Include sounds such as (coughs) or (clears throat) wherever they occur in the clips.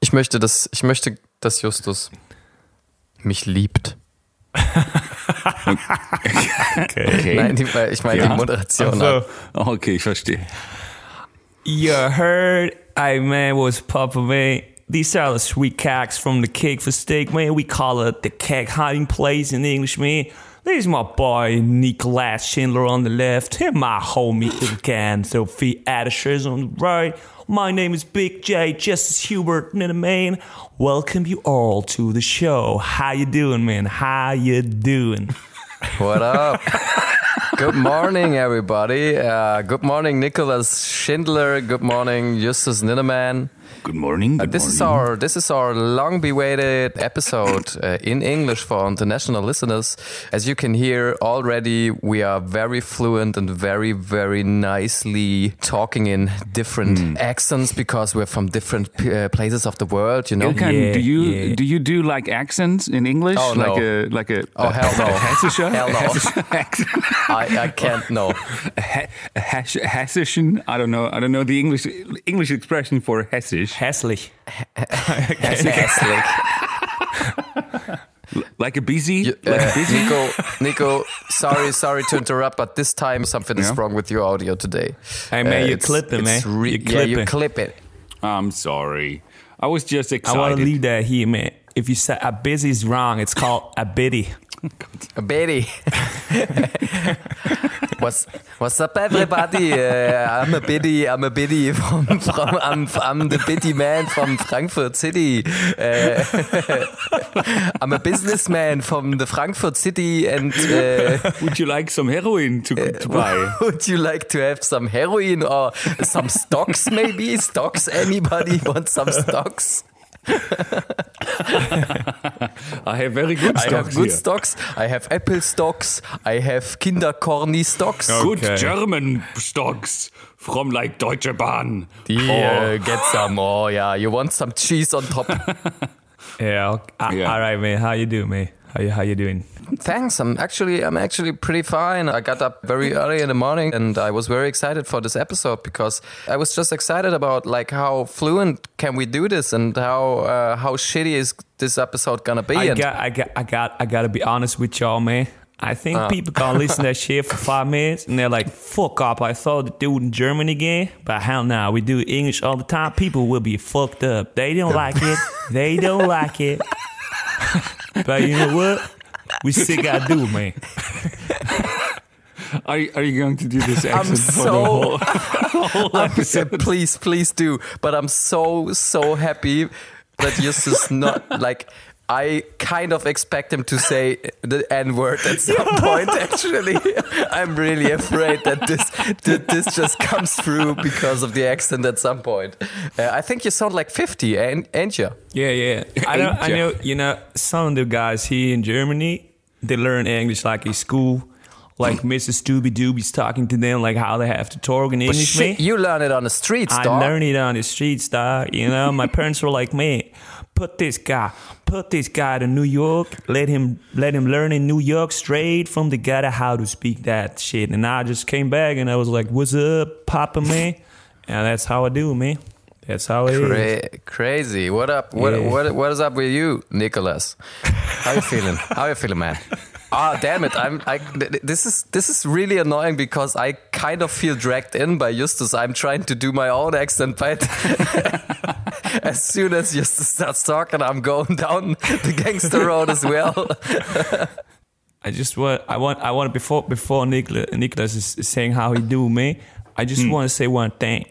Ich möchte, dass, ich möchte, dass Justus mich liebt. Okay. (laughs) Nein, die, ich meine Ja? die Moderation. Also, okay, ich verstehe. You heard I man was Papa man. These are the sweet cakes from the cake for steak, man. We call it the cake hiding place in English, man. This is my boy Nicholas Schindler on the left, and my homie again, Sophie Addishers on the right. My name is Big J, Justice Hubert, in the main. Welcome you all to the show. How you doing, man? How you doing? (laughs) What up? good morning, everybody. Uh, good morning, Nicholas Schindler. Good morning, Justus Ninneman. Good morning. Good Uh, This is our this is our long-bewaited episode uh, in English for international listeners. As you can hear already, we are very fluent and very very nicely talking in different Hmm. accents because we're from different uh, places of the world. You know. Ilkan, Yeah, do you yeah. do you do like accents in English? Oh, no. Like a like a Oh, hell no. a Hell no. (laughs) accent. (laughs) I, I can't know. a, he- a hesh- hessischen. I don't know. I don't know the English English expression for hessisch. (laughs) Hässlich. Hässlich. Like a busy. You- like uh, a busy. Nico, Nico, sorry, sorry to (laughs) interrupt, but this time something is Yeah? wrong with your audio today. Hey, man, you clip it, it's man. You yeah, you clip it. clip it. I'm sorry. I was just excited. I want to leave that here, man. If you say a busy is wrong, it's called a biddy. (laughs) Betty. what's What's up, everybody? Uh, I'm a biddy. I'm a biddy from from. I'm, I'm the biddy man from Frankfurt City. Uh, (laughs) I'm a businessman from the Frankfurt City, and uh, Would you like some heroin to, to buy? (laughs) would you like to have some heroin or some stocks? Maybe stocks. Anybody want some stocks? I have very good I have stocks good here. stocks. I have Apple stocks. I have Kindercorny stocks. Good German stocks from like Deutsche Bahn. Die, Oh. uh, get some. Oh yeah, you want some cheese on top? (laughs) Yeah. ok- ah, Yeah. All right, man. How you doing, man? How you How you doing? Thanks. I'm actually I'm actually pretty fine. I got up very early in the morning and I was very excited for this episode because I was just excited about like how fluent can we do this and how uh, how shitty is this episode gonna be. I got, I got, I got, I got to be honest with y'all, man. I think Uh. people gonna (laughs) listen to that shit for five minutes and they're like, "Fuck up!" I thought to do it in German again, but hell no, we do English all the time. People will be fucked up. They don't like it. They don't like it. (laughs) (laughs) but you know what? We still gotta do man. (laughs) Are, you- are you going to do this I'm accent for the whole, (laughs) whole episode? please, please do. But I'm so so happy that Justus not like. I kind of expect him to say the N word at some (laughs) point. Actually, I'm really afraid that this that this just comes through because of the accent at some point. Uh, I think you sound like 50, ain't, ain't you? Yeah, yeah. I know, I know. You know, some of the guys here in Germany, they learn English like in school. Like Mrs. Doobie Doobie's talking to them, like how they have to talk in But English. shit, you learn it on the streets, I dog. learned it on the streets, dog. You know, my (laughs) parents were like, "Man, put this guy, put this guy to New York. Let him, let him learn in New York straight from the gutter how to speak that shit." And I just came back and I was like, "What's up, Papa man?" And that's how I do, man. That's how it is. Cra- crazy. What up? What, Yeah. what what is up with you, Nicholas? How you feeling? How you feeling, man? Ah, damn it! I'm. I, this is this is really annoying because I kind of feel dragged in by Justus. I'm trying to do my own accent, but (laughs) as soon as Justus starts talking, I'm going down the gangster road as well. (laughs) I just want, I want, I want before before Nicholas, Nicholas is, saying how he do me. I just want to say one thing.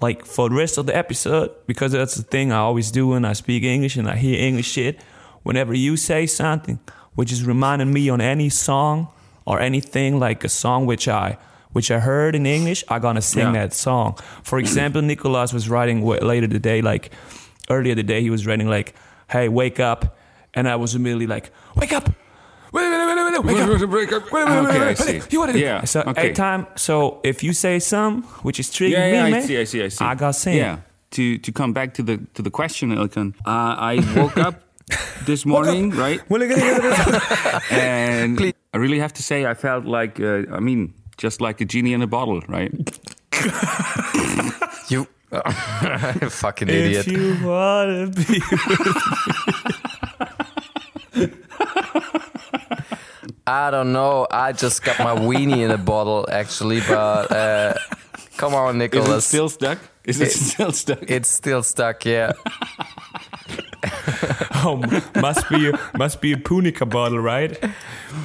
Like for the rest of the episode, because that's the thing I always do when I speak English and I hear English shit. Whenever you say something which is reminding me on any song or anything like a song which I which I heard in English, I'm gonna sing Yeah. that song. For example, Nicholas was writing later today, like earlier today, he was writing like, "Hey, wake up," and I was immediately like, "Wake up!" Wait, wait, wait, wait, wait, wake up. (laughs) Wait, wait, wait, wait, Okay, wait, I wait. see. You want to Yeah, So okay. every time, so if you say some which is triggering Yeah, yeah, me, I man, see, I see, I see. I got sing. Yeah. To to come back to the to the question, Ilkan. Uh, I woke up this morning, right? (laughs) (laughs) And Please. I really have to say, I felt like, uh, I mean, just like a genie in a bottle, right? (laughs) You Fucking If idiot. you wanna be. I don't know. I just got my weenie in a bottle, actually, but uh, come on, Is Nicholas. it still stuck? Is it, It- still stuck? it's still stuck, yeah. (laughs) Oh, must be a, must be a Punica bottle, right?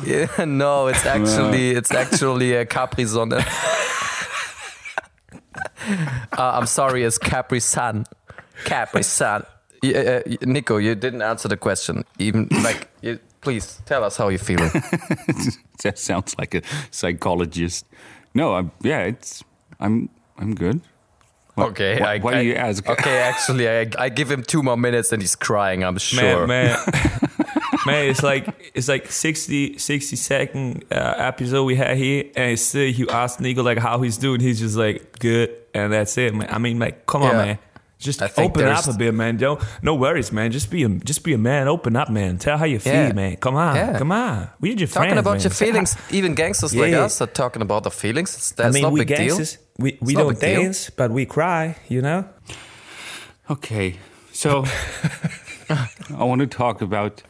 yeah. No, it's actually it's actually a Capri Sonne. (laughs) uh, I'm sorry, it's Capri Sun. Capri Sun. Uh, Nico, you didn't answer the question. Even like, you, please tell us how you're feeling. (laughs) that sounds like a psychologist. No, I'm yeah, it's I'm I'm good. Why- Okay, why, I- why I- do you ask? (laughs) Okay, actually, I, I give him two more minutes and he's crying. I'm sure. Man, man, (laughs) man, it's like it's like 60, 60 second uh, episode we had here, and still you ask Nico like how he's doing, he's just like good, and that's it, man. I mean, like, come on, man. Just I open up a bit, man. Don't no worries, man. Just be a just be a man. Open up, man. Tell how you feel, Yeah. man. Come on, Yeah. come on. We're your Talking friends, about man. your feelings, even gangsters like us are talking about their feelings. It's- I That's mean, not we big deal. We we not don't big deal. dance, but we cry. You know. Okay, so (laughs) I want to talk about.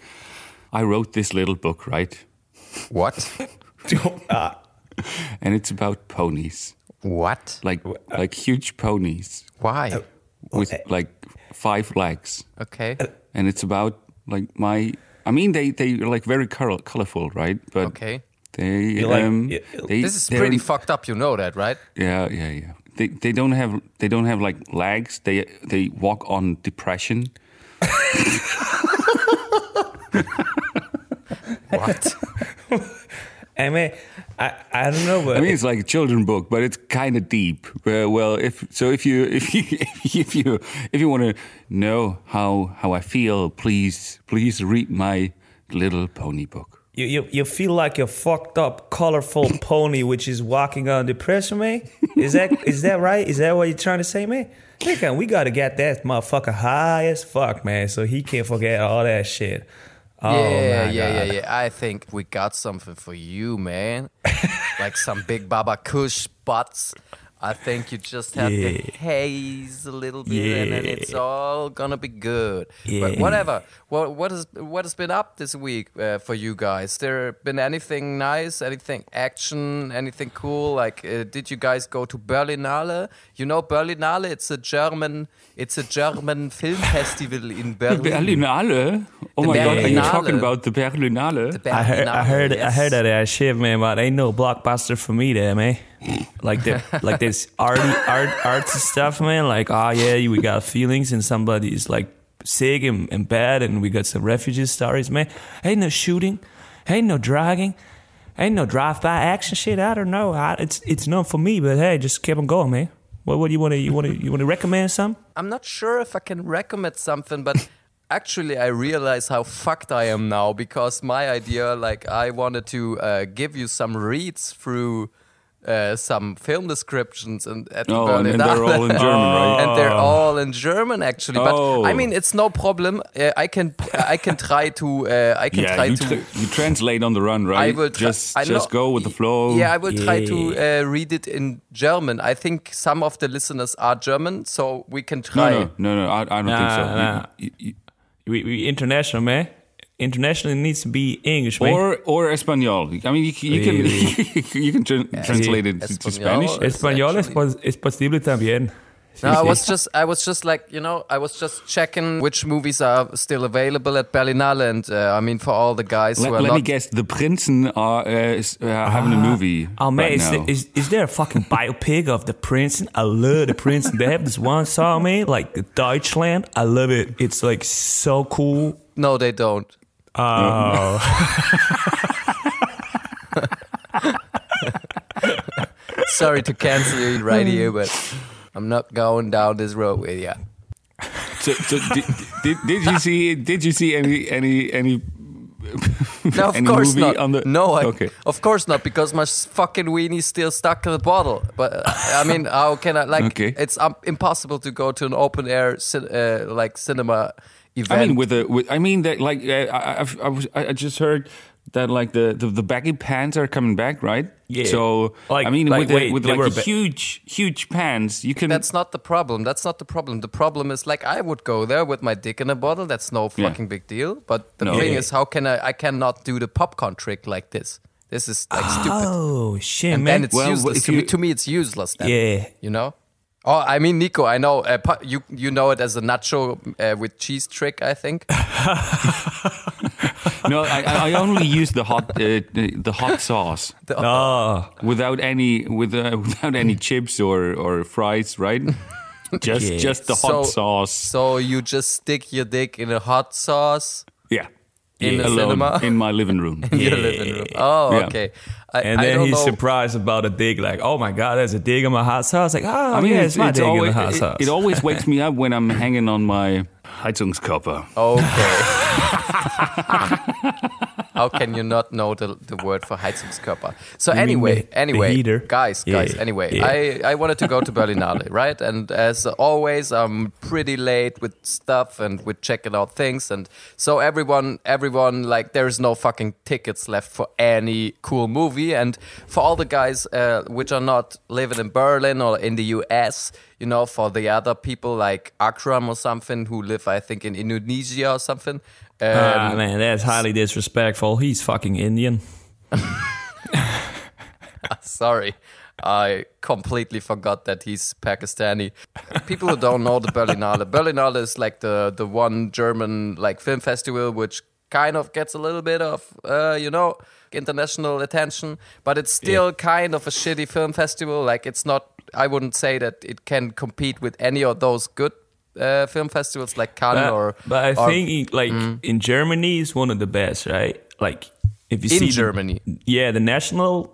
I wrote this little book, right? What? (laughs) And it's about ponies, What? like like huge ponies Why? Uh, with like five legs, Okay. and it's about like my. I mean, they they are like very color, colorful, right? But Okay. they You like- um they, This is pretty fucked up. You know that, right? Yeah, yeah, yeah. They they don't have they don't have like legs. They they walk on depression. (laughs) What? I I don't know, but I mean, it's like a children book, but it's kind of deep. Uh, well, if so, if you if you (laughs) if you if you want to know how how I feel, please please read my little pony book. You, you, you feel like a fucked up, colorful (laughs) pony which is walking on depression, man? Is that is that right? Is that what you're trying to say, man? Nigga, we gotta get that motherfucker high as fuck, man, so he can't forget all that shit. Oh yeah, yeah, God. yeah, yeah. I think we got something for you, man. (laughs) like some big Bubba Kush butts. I think you just have to haze a little bit, and then it's all gonna be good. But whatever. What what has what has been up this week uh, for you guys? There been anything nice? Anything action? Anything cool? Like, uh, did you guys go to Berlinale? You know Berlinale? It's a German. It's a German (laughs) film festival in Berlin. Berlinale. Oh The my god, are you talking about the Berlinale? The I heard, I Berlinale, heard, I heard of that shit, man. But ain't no blockbuster for me there, man. Like the, like this arty, art, artsy stuff, man. Like, oh yeah, we got feelings, and somebody's like sick and, and bad, and we got some refugee stories, man. Ain't no shooting, ain't no dragging, ain't no drive-by action shit. I don't know. I, it's it's not for me, but hey, just keep on going, man. What, what do you want to you want to you want to recommend some? I'm not sure if I can recommend something, but (laughs) actually, I realize how fucked I am now because my idea, like, I wanted to uh, give you some reads through uh, some film descriptions and at the Oh, and then they're all in German, (laughs) right? and they're all in German actually. But Oh. I mean, it's no problem. Uh, I can I can try to uh, I can Yeah, try you, to. tra- you translate on the run, right? I will try, just I just go with the flow. Yeah, I will try to uh, read it in German. I think some of the listeners are German, so we can try. no, no, no. I, I don't think so. Nah, You- nah. you- you- We, we international, man. International needs to be English, man. or or Espanol. I mean, you, can- you can (laughs) you can tran- translate it to, to Spanish. Español es, actually- pos- es posible también. No, I was just, I was just like, you know, I was just checking which movies are still available at Berlinale, and uh, I mean, for all the guys Let, who are let not, me guess. The Prinzen are uh, is, uh, having a movie. Oh man, right is, now. there, is is there a fucking (laughs) biopic of the Prince? I love the Prince. They have this one song, man, like Deutschland. I love it. It's like so cool. no, they don't. Oh, (laughs) Sorry to cancel you right here, but I'm not going down this road with you. so, so did, did, did you see did you see any any any No, of any course not. on the no, I, okay of course not, because my fucking weenie's still stuck in the bottle. But I mean, how can I like? Okay. It's um, impossible to go to an open air uh, like cinema event. I mean with the with I mean that like uh, I, I've, I was I I just heard that like the, the, the baggy pants are coming back, right? Yeah. So Like- I mean, like, with, wait, the, with like were the ba- huge huge pants, you can. That's not the problem. That's not the problem. The problem is like I would go there with my dick in a bottle. That's no Yeah. fucking big deal. But the No. thing Yeah. is, how can I? I cannot do the popcorn trick like this. This is like stupid. Oh shit, And man! then it's Well, useless. if To me, you- to me, it's useless. Then, Yeah. You know. Oh, I mean, Nico, I know uh, you you know it as a nacho uh, with cheese trick. I think. (laughs) no, I, I I only use the hot uh, the, the hot sauce oh, without any with uh, without any chips or or fries, right? (laughs) Just Yeah. just the hot So- sauce. So you just stick your dick in a hot sauce Yeah. in the Alone cinema in my living room. (laughs) in your living room. Oh, Yeah. okay. I, and I then don't he's know. surprised about a dig. Like, oh my god, there's a dig in my hot sauce. Like, oh, I mean, yeah, it's, it's, my it's dig always, in the hot it, sauce. it always wakes me up when I'm hanging on my Heizungskörper. Okay. (laughs) How can you not know the, the word for Heizungskörper? So anyway, the- anyway, guys, guys. Yeah, Anyway, yeah. I I wanted to go to Berlinale, (laughs) right? And as always, I'm pretty late with stuff and with checking out things, and so everyone, everyone, like, there's no fucking tickets left for any cool movie, and for all the guys uh, which are not living in Berlin or in the U.S. You know, for the other people like Akram or something who live, I think, in Indonesia or something. ah, Um, man, that's highly disrespectful. He's fucking Indian. (laughs) Sorry. I completely forgot that he's Pakistani. People who don't know the Berlinale, Berlinale is like the the one German like film festival which kind of gets a little bit of uh, you know international attention, but it's still kind of a shitty film festival. Like it's not. I wouldn't say that it can compete with any of those good uh, film festivals like Cannes But, or. but I or- think like in Germany is one of the best, right? Like if you In see the- Germany. yeah, the national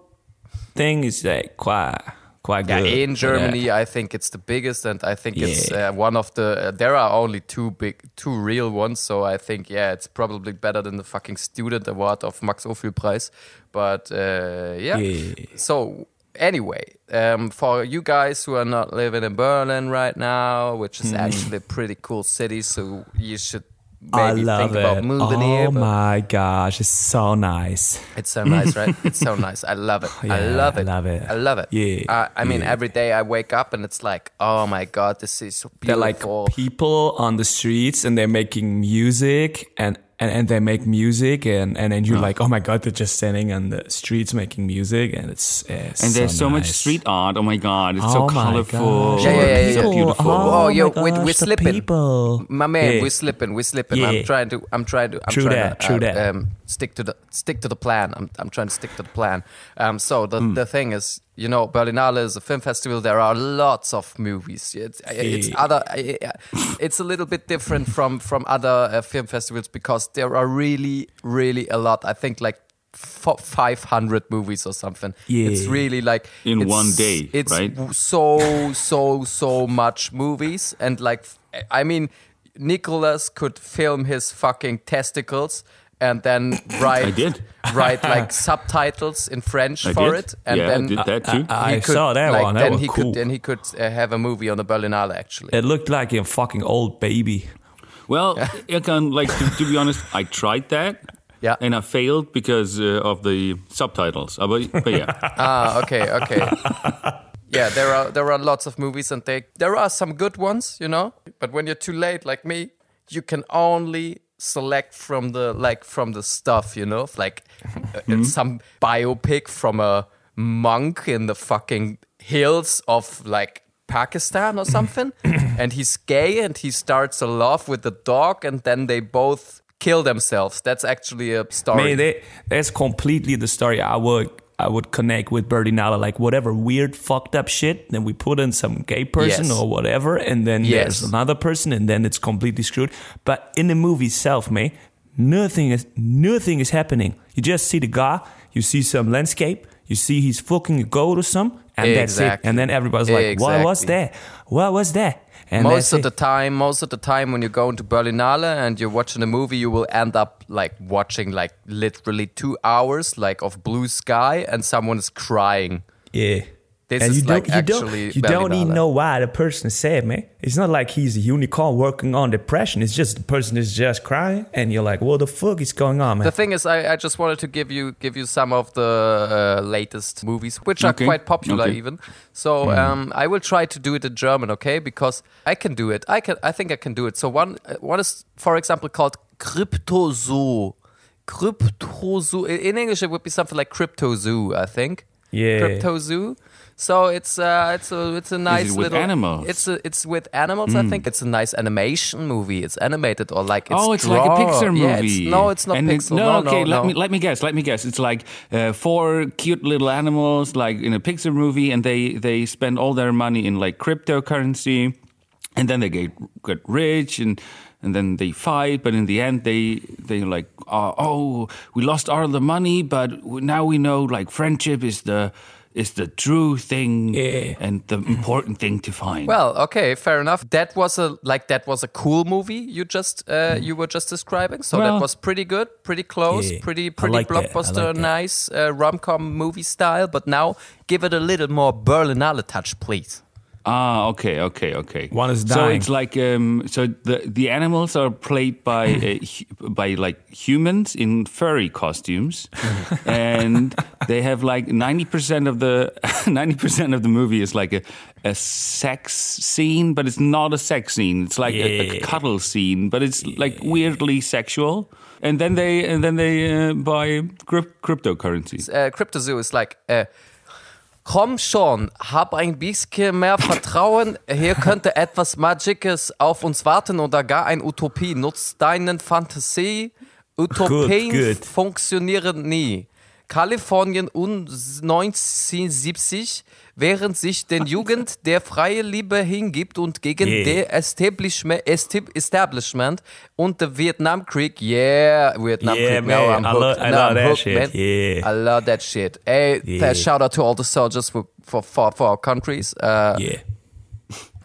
thing is like quite quite Yeah, good. in. Germany, I think it's the biggest, and I think it's uh, one of the. Uh, there are only two big, two real ones, so I think yeah, it's probably better than the fucking student award of Max Ophüls Preis. But uh, yeah. Yeah. So anyway, um, for you guys who are not living in Berlin right now, which is actually a pretty cool city, so you should Hmm. I love think it. about moving oh here. my gosh, it's so nice. it's so nice, right? (laughs) It's so nice. I love it. I love it. I love it. I love it. Yeah, Uh, I mean, yeah. every day I wake up and it's like, oh my god, this is so They're like people on the streets and they're making music and, and, and they make music and, and then you're like, oh my god, they're just standing on the streets making music and it's, it's And there's so much nice. street art. Oh my god, it's Oh so colorful. gosh. Yeah, yeah, yeah, It's so beautiful. Oh, yo, my we- gosh, we're slipping. People. My man, Yeah. we're slipping, we're slipping. Yeah. I'm trying to, I'm trying to, I'm True trying that, to, true uh, that. Um, stick to the, stick to the plan. I'm, I'm trying to stick to the plan. Um, so the, Hmm. the thing is, you know, Berlinale is a film festival. There are lots of movies. It's, uh, it's other, uh, uh, it's a little bit different from from other uh, film festivals because there are really, really a lot. I think like. fo- 500 movies or something. Yeah. It's really like In one day, It's right? so so so much movies and like i mean nicholas could film his fucking testicles and then write I did. write (laughs) like subtitles in french I for did. it and yeah, then I did that too. I he could, saw that like, one. That then was he cool. could then he could uh, have a movie on the berlinale actually It looked like a fucking old baby. well, I can like to, to be honest, I tried that. Yeah. And I failed because uh, of the subtitles. Uh, but, but yeah, (laughs) ah okay okay yeah there are there are lots of movies and they there are some good ones you know but when you're too late like me you can only select from the like from the stuff you know? Like (laughs) uh, some biopic from a monk in the fucking hills of like Pakistan or something. (coughs) And he's gay and he starts a love with the dog and then they both kill themselves. That's actually a story. Man, that, that's completely the story I would I would connect with Berlinale. Like whatever weird fucked up shit, then we put in some gay person Yes. or whatever, and then Yes. there's another person, and then it's completely screwed. But in the movie itself, man, nothing is nothing is happening. You just see the guy, you see some landscape, you see he's fucking a goat or some, and that's it. And then everybody's like, "What was that? What was that?" And most of the time most of the time when you go into berlinale and you're watching a movie you will end up like watching like literally two hours like of blue sky and someone is crying yeah. This and you like don't, you don't, actually you don't even know why the person is sad, man. It's not like he's a unicorn working on depression. It's just the person is just crying, and you're like, "What the fuck is going on, man?" The thing is, I, I just wanted to give you give you some of the uh, latest movies, which are Okay, quite popular okay. even. So um, I will try to do it in German, okay? Because I can do it. I can. I think I can do it. So one uh, one is, for example, called Cryptozoo. Cryptozoo. In in English, it would be something like Cryptozoo. I think. Yeah. Cryptozoo. So it's uh it's a it's a nice with little animals? It's a, it's with animals. I think it's a nice animation movie. It's animated or like it's oh, it's like a. Pixar movie. Yeah, it's, no, it's not And Pixar. no, no, okay. no, let no. me let me guess. Let me guess. It's like uh, four cute little animals, like in a Pixar movie, and they they spend all their money in like cryptocurrency, and then they get get rich and. And then they fight, but in the end, they they like, uh, oh, we lost all the money, but now we know like friendship is the is the true thing Yeah. and the important thing to find. Well, okay, fair enough. That was a like that was a cool movie you just uh, you were just describing. So Well- that was pretty good, pretty close, Yeah, pretty pretty like blockbuster, like nice uh, rom com movie style. But now give it a little more Berlinale touch, please. Ah, okay, okay, okay. One is dying. So it's like um, so the the animals are played by (laughs) uh, hu- by like humans in furry costumes, (laughs) and they have like ninety percent of the (laughs) ninety percent of the movie is like a a sex scene, but it's not a sex scene. It's like a, a cuddle scene, but it's like weirdly sexual. And then they and then they uh, buy cryp- cryptocurrency. uh, Cryptozoo is like, äh, komm schon, hab ein bisschen mehr Vertrauen. Hier könnte (laughs) etwas Magisches auf uns warten oder gar ein Utopie. Nutz deinen Fantasie. Utopien Good, good. funktionieren nie. Kalifornien und 1970, während sich den Jugend (laughs) der freie Liebe hingibt und gegen Yeah. der Establishment, und der Vietnamkrieg, yeah, Vietnam Yeah, Krieg, now man. I'm I lo- hooked. I now love that hooked, shit. man. Yeah. I love that shit. Hey, Yeah. shout out to all the soldiers for for for, for our countries. Uh, Yeah.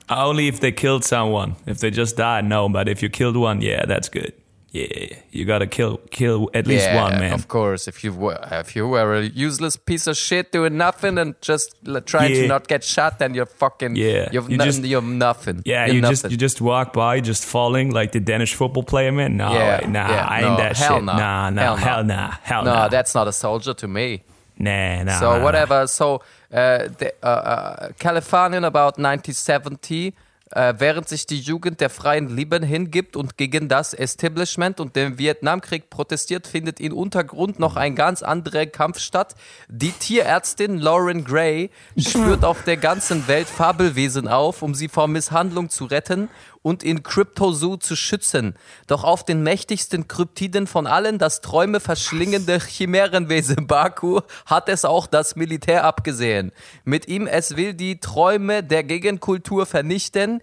(laughs) Only if they killed someone. If they just died, no. But if you killed one, yeah, that's good. Yeah, you gotta kill kill at least yeah, one man. of course. If you were if you were a useless piece of shit doing nothing and just trying to not get shot, then you're fucking Yeah. You're, You no- just- you're nothing. Yeah, You're you just nothing. you just walk by, just falling like the Danish football player, man. No, yeah, nah, yeah, I ain't no, that hell shit. No. Nah, nah, hell, hell nah, hell no. nah. that's not a soldier to me. nah, nah. So nah. whatever. So uh, the, uh, uh, Kalifornien about 1970, äh, während sich die Jugend der freien Lieben hingibt und gegen das Establishment und den Vietnamkrieg protestiert, findet im Untergrund noch ein ganz anderer Kampf statt. Die Tierärztin Lauren Gray spürt (laughs) auf der ganzen Welt Fabelwesen auf, um sie vor Misshandlung zu retten und in Cryptozoo zu schützen. Doch auf den mächtigsten Kryptiden von allen, das Träume verschlingende Chimärenwesen Baku, hat es auch das Militär abgesehen. Mit ihm, es will die Träume der Gegenkultur vernichten.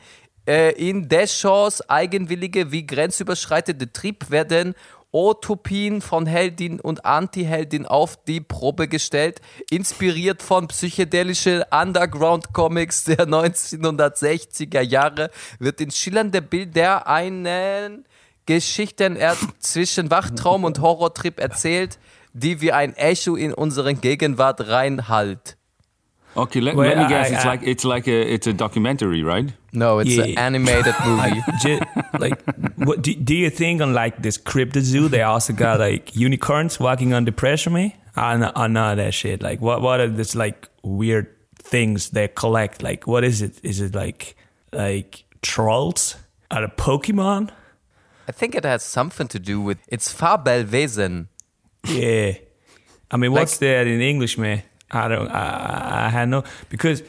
Äh, in Deschors eigenwillige wie grenzüberschreitende Trieb werden Utopien von Heldin und Anti-Heldin auf die Probe gestellt, inspiriert von psychedelischen Underground-Comics der (laughs) 1960er Jahre, wird in schillernde Bilder einen Geschichten zwischen Wachtraum und Horrortrip erzählt, die wie ein Echo in unseren Gegenwart reinhallt. Okay, let, Well, let me guess. I- it's I- like it's like a it's a documentary, right? No, it's an animated (laughs) movie. Ju- like, what do, do you think on like this crypto zoo? They also got like unicorns walking on the pressure, man. Ah, I know, I ah, know that shit. Like, what what are this like weird things they collect? Like, what is it? Is it like like trolls? Are the Pokemon? I think it has something to do with it's Fabelwesen. Yeah. I mean, what's Like- that in English, man? I don't. I, I had no because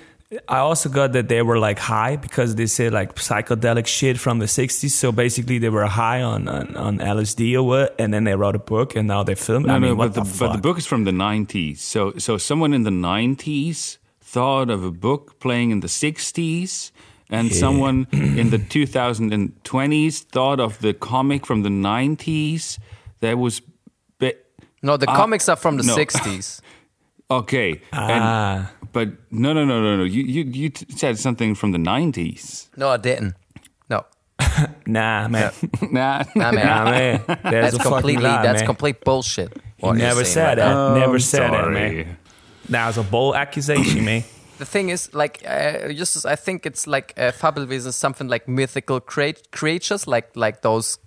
I also got that they were like high because they said like psychedelic shit from the '60s. So basically, they were high on on, on LSD or what, and then they wrote a book, and now they filmed. No, I mean, no, what but the, the, but the book is from the '90s. So so someone in the '90s thought of a book playing in the '60s, and someone (clears throat) in the 2020s thought of the comic from the '90s. That was. Be- No, the Ah, comics are from the no. 60s. (laughs) Okay. Ah. And, but no, no, no, no, no. You you you t- said something from the nineties. No, I didn't. No. (laughs) Nah, man. (laughs) nah. Nah, man. nah, man. (laughs) That's, That's a completely lie, that's man. complete bullshit. He you're never said right that. now. never I'm said that, sorry. man. That was a bold accusation, man. (clears throat) the thing is, like, uh, Justus, I think it's like uh, Fabelwesen is something like mythical crea- creatures, like like those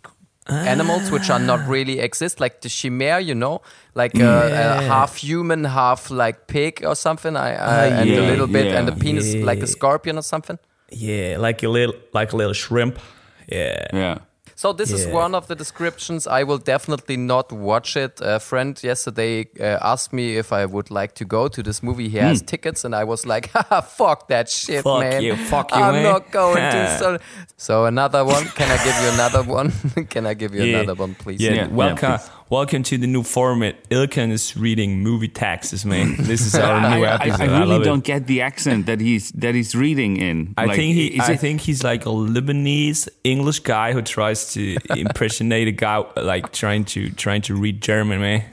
animals which are not really exist, like the chimere, you know, like uh, uh, half human, half like pig or something. I, uh, and a little bit, and the yeah. penis like a scorpion or something. Yeah, like a little, like a little shrimp. Yeah. Yeah. So this is one of the descriptions. I will definitely not watch it. A friend yesterday uh, asked me if I would like to go to this movie. He has tickets, and I was like, (laughs) Haha, "Fuck that shit, Fuck man! you, fuck you, I'm man." not going to." (laughs) So, so another one. Can I give you another (laughs) one? Can I give you Yeah. another one, please? Yeah, Yeah, welcome, yeah, welcome to the new format. Ilkan is reading movie taxes, man. (laughs) This is our I, new I, episode. I really love don't It. get the accent that he's that he's reading in. I Like, think he. is I it- think he's like a Lebanese English guy who tries to (laughs) impersonate a guy like trying to trying to read German, man.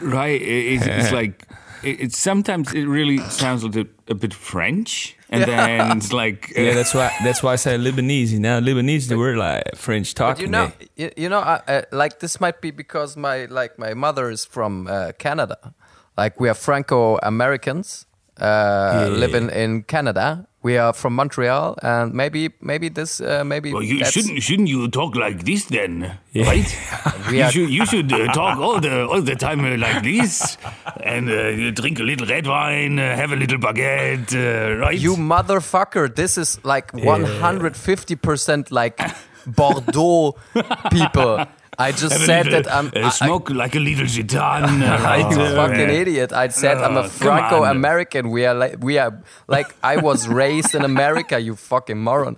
right. it- It's, it's (laughs) like it, it's sometimes it really sounds a, bit- a bit French, and then like uh, (laughs) Yeah, that's why. That's why I say Lebanese. You know, Lebanese they were like French talking. you know, you, know, like this might be because my like my mother is from uh, Canada. Like we are Franco Americans uh, living in Canada. We are from Montreal, and maybe maybe this uh, maybe Well, you shouldn't shouldn't you talk like this then, right? (laughs) You are- should you should uh, talk all the all the time uh, like this, and uh, you drink a little red wine, uh, have a little baguette, uh, right? You motherfucker! This is like one hundred fifty percent like Bordeaux people. (laughs) I just a said little, that I'm uh, I- smoke like a little gitan, right? (laughs) I'm a fucking idiot. I said I'm Oh, a Franco-American. We are like we are like I was raised in America. You fucking moron.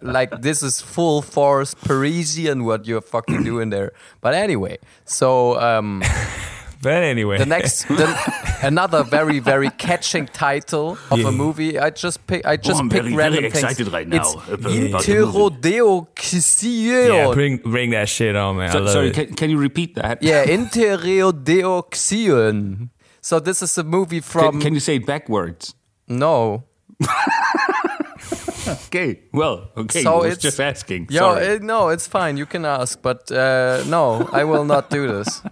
Like this is full force Parisian what you're fucking doing there. But anyway, so um, But anyway, the next (laughs) the, another very very catching title of a movie. I just pick I just I'm pick very, random very things. excited right now It's about- about the Inteurodeoksyeon. yeah, bring bring that shit on, man. I So- love sorry, it. can, can you repeat that? Yeah, (laughs) Inteurodeoksyeon. So this is a movie from Can, can you say it backwards? no. (laughs) Okay. Well, okay. So I was it's- just asking. Yo, no, it's fine. You can ask, but uh, no, I will not do this.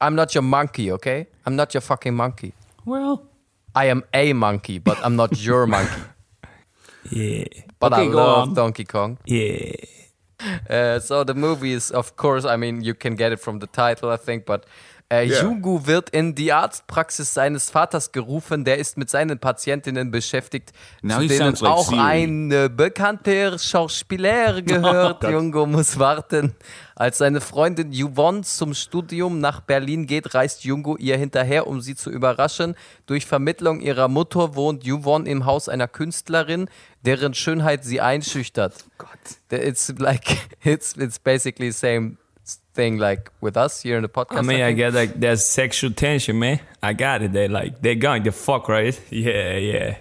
I'm not your monkey, okay? I'm not your fucking monkey. well, I am a monkey, but I'm not your (laughs) monkey. Yeah, But I Okay, go love on. Donkey Kong. yeah. Uh, so the movie is, of course, I mean, you can get it from the title, I think, but äh, Jugu wird in die Arztpraxis seines Vaters gerufen. Der ist mit seinen Patientinnen beschäftigt, Now zu denen like auch ein bekannter Schauspieler (laughs) gehört. Gott. Jungo muss warten. Als seine Freundin Yvonne zum Studium nach Berlin geht, reist Jungo ihr hinterher, um sie zu überraschen. Durch Vermittlung ihrer Mutter wohnt Yvonne im Haus einer Künstlerin, deren Schönheit sie einschüchtert. Gott. It's like (laughs) it's it's basically same thing like with us here in the podcast. I mean, I think. get like there's sexual tension, man. I got it. They like they're going to fuck, right? (laughs) Yeah, yeah.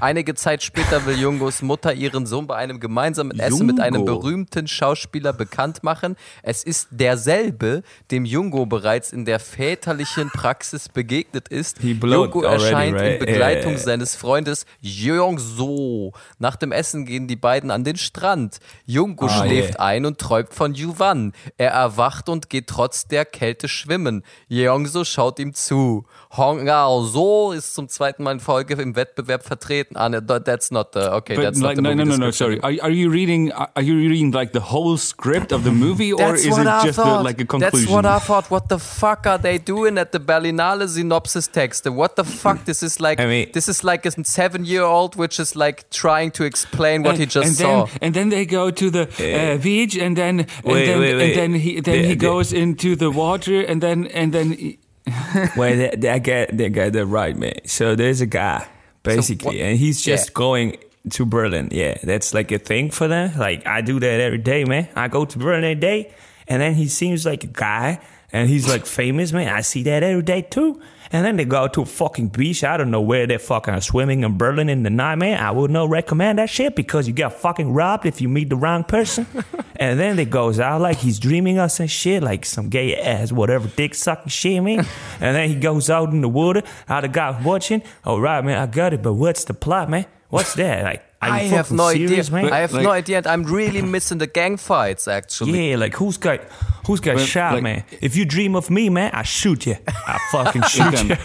Einige Zeit später will Jungos Mutter ihren Sohn bei einem gemeinsamen Essen mit einem Jungo. berühmten Schauspieler bekannt machen. Es ist derselbe, dem Jungo bereits in der väterlichen Praxis begegnet ist. Jungo erscheint right? in Begleitung Yeah. seines Freundes Jongso. Nach dem Essen gehen die beiden an den Strand. Jungo Ah, schläft yeah. ein und träumt von Yuvan. Er erwacht und geht trotz der Kälte schwimmen. Yeongso schaut ihm zu. Hong So ist zum zweiten Mal in Folge im Wettbewerb vertreten. Ah, ne, that's not the, okay, But that's not like, the no, movie no, no, no. Sorry. Are, are you reading? Are you reading like the whole script of the movie, or That's is it I just the, like a conclusion? That's what I thought. What the fuck are they doing at the Berlinale synopsis text? What the fuck? This is like I mean- this is like a seven-year-old which is like trying to explain what and, he just and saw. Then, and then they go to the uh, beach, and then and Wait, then, wait, wait. and then he then The- he the- goes into the water, and then and then. he- (laughs) Well, that, that guy, that guy, that right, man. So there's a guy basically, what- and he's just yeah. going to Berlin. Yeah, that's like a thing for them. Like I do that every day, man. I go to Berlin every day, and then he seems like a guy, and he's like famous, man. I see that every day too. And then they go to a fucking beach. I don't know where they fucking are swimming in Berlin in the night, man. I would not recommend that shit because you get fucking robbed if you meet the wrong person. (laughs) and then it goes out like he's dreaming us and shit, like some gay ass, whatever, dick sucking shit, man. (laughs) and then he goes out in the water. How the guy watching? All right, man, I got it. But what's the plot, man? What's that? Like, I have no serious, idea. man? I have Like- no idea, and I'm really missing the gang fights. Actually, Yeah, like who's got who's got Well, shot, like- man? If you dream of me, man, I shoot you. I (laughs) fucking shoot you.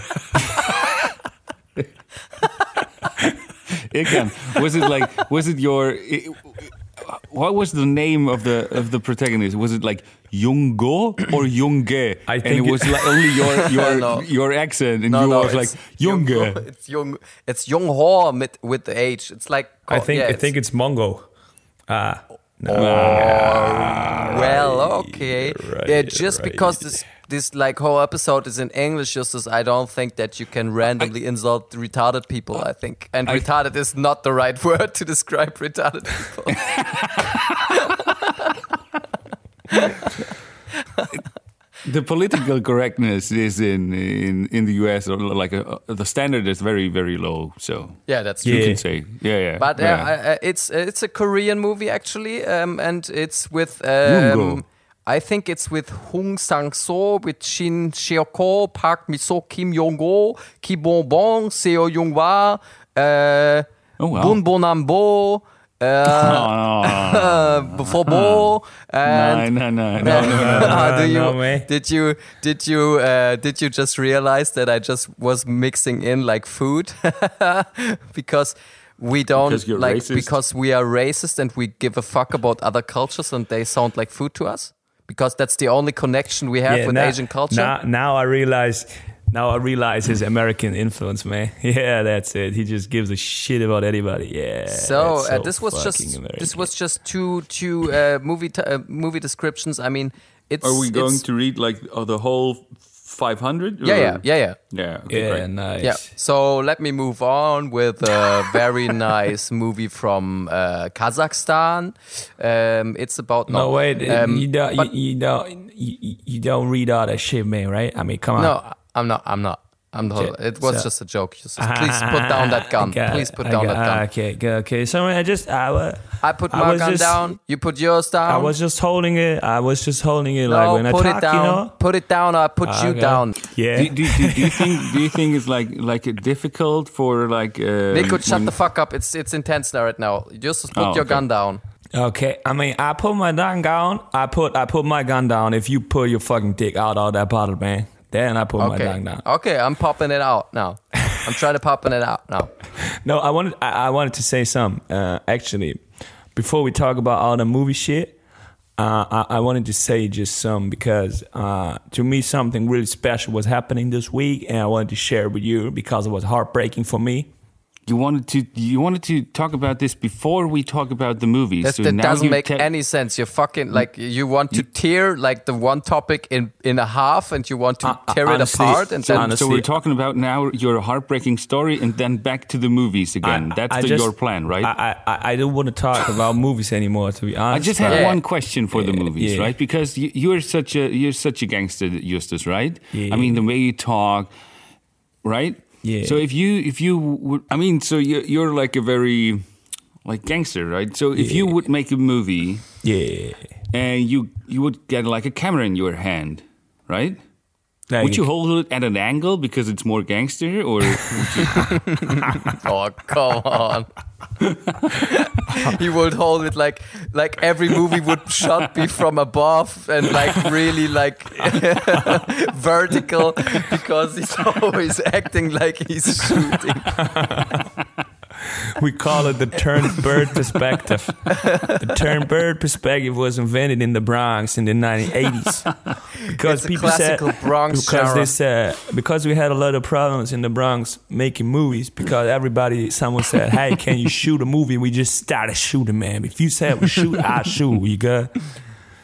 Again, (laughs) was it like was it your i- what was the name of the of the protagonist? Was it like Jungo or Junge? I and think it was like only your (laughs) your No. your accent, and No, you no, was like it's Junge. It's young. It's young Ho with, with the H. It's like I think yeah, I think it's Mongo. Ah, well, okay. right, yeah, just right. because this this like whole episode is in English, Justus, I don't think that you can randomly insult retarded people. I think, and I- retarded is not the right (laughs) word to describe retarded people. (laughs) the political correctness is in in in the US like uh the standard is very very low. So yeah, that's you true. Yeah. can say yeah yeah. But uh, yeah. I- I- it's it's a Korean movie actually, um, and it's with Yoongo. um, I think it's with Hong Sangsoo, with Shin Seok-ho, Park Mi-so, Kim Yong-go, Ki Bon Bong, Seo Young-hwa, uh, Oh, wow. Bun Bonam Bo, uh, (laughs) (laughs) Oh, Fo Bo, and no, no, no, (laughs) no, no, no. do you, No, did you did you uh, did you just realize that I just was mixing in like food because we don't Because like racist? because we are racist and we give a fuck about other cultures and they sound like food to us because that's the only connection we have with now, Asian culture. Now, now I realize. Now I realize his American influence, man. (laughs) Yeah, that's it. He just gives a shit about anybody. Yeah. so, that's uh, this was just American. this was just two two uh, movie t- uh, movie descriptions. I mean, it's Are we going it's- to read like uh, the whole 500? yeah yeah yeah yeah. Yeah, okay, Yeah, great. nice. Yeah. So let me move on with a (laughs) very nice movie from uh, Kazakhstan. Um, it's about No, wait. um, you don't. but- you, you don't. You, you don't read all that shit, man. Right? I mean, come on. no, I'm not. I'm not. I'm not. Okay, It was so- just a joke. Just, ah, please put ah, down ah, that gun. Got Please put I down got- that gun. Okay, good, okay. So I just I, wa- I put my was gun just- down. You put yours down. I was just holding it. I was just holding it like no, when I put talk, it down. you know. Put it down. Or I put you Okay. down. Yeah. Do, do, do, do you think do you think it's like like difficult for like uh, Nico, shut when- the fuck up. It's it's intense right now. Just put Oh, your okay. gun down. Okay, I mean, I put my gun down. I put I put my gun down. If you put your fucking dick out of that bottle, man, then I put my Okay. gun down. Okay, I'm popping it out now. I'm trying to popping it out now. (laughs) No, I wanted I, I wanted to say something. Uh, actually, before we talk about all the movie shit, uh, I, I wanted to say just some because uh, to me something really special was happening this week, and I wanted to share with you because it was heartbreaking for me. You wanted to you wanted to talk about this before we talk about the movies. That, so that now doesn't make te- any sense. You're fucking like you want to tear like the one topic in in a half, and you want to Uh, tear it honestly, apart, and So, then honestly- so we're talking about now your heartbreaking story and then back to the movies again. I- That's I the, just- your plan, right? I, I I don't want to talk about movies anymore. To be honest, I just had Yeah. one question for the movies, yeah. right? Because you, you're such a you're such a gangster, Justus, right? Yeah. I mean, the way you talk, right? Yeah. So if you if you would, I mean, so you're you're like a very like gangster, right? So if you would make a movie yeah. and you you would get like a camera in your hand, right? Like, would you hold it at an angle because it's more gangster, or would you, (laughs) oh come on, he would hold it like like every movie would shot be from above and like really like (laughs) vertical because he's always acting like he's shooting. (laughs) (laughs) We call it the turned bird perspective. the turned bird perspective was invented in the Bronx in the 1980s (laughs) because people said Bronx because genre. they said because we had a lot of problems in the Bronx making movies because everybody someone said hey can you shoot a movie we just started shooting man if you said we shoot I shoot you good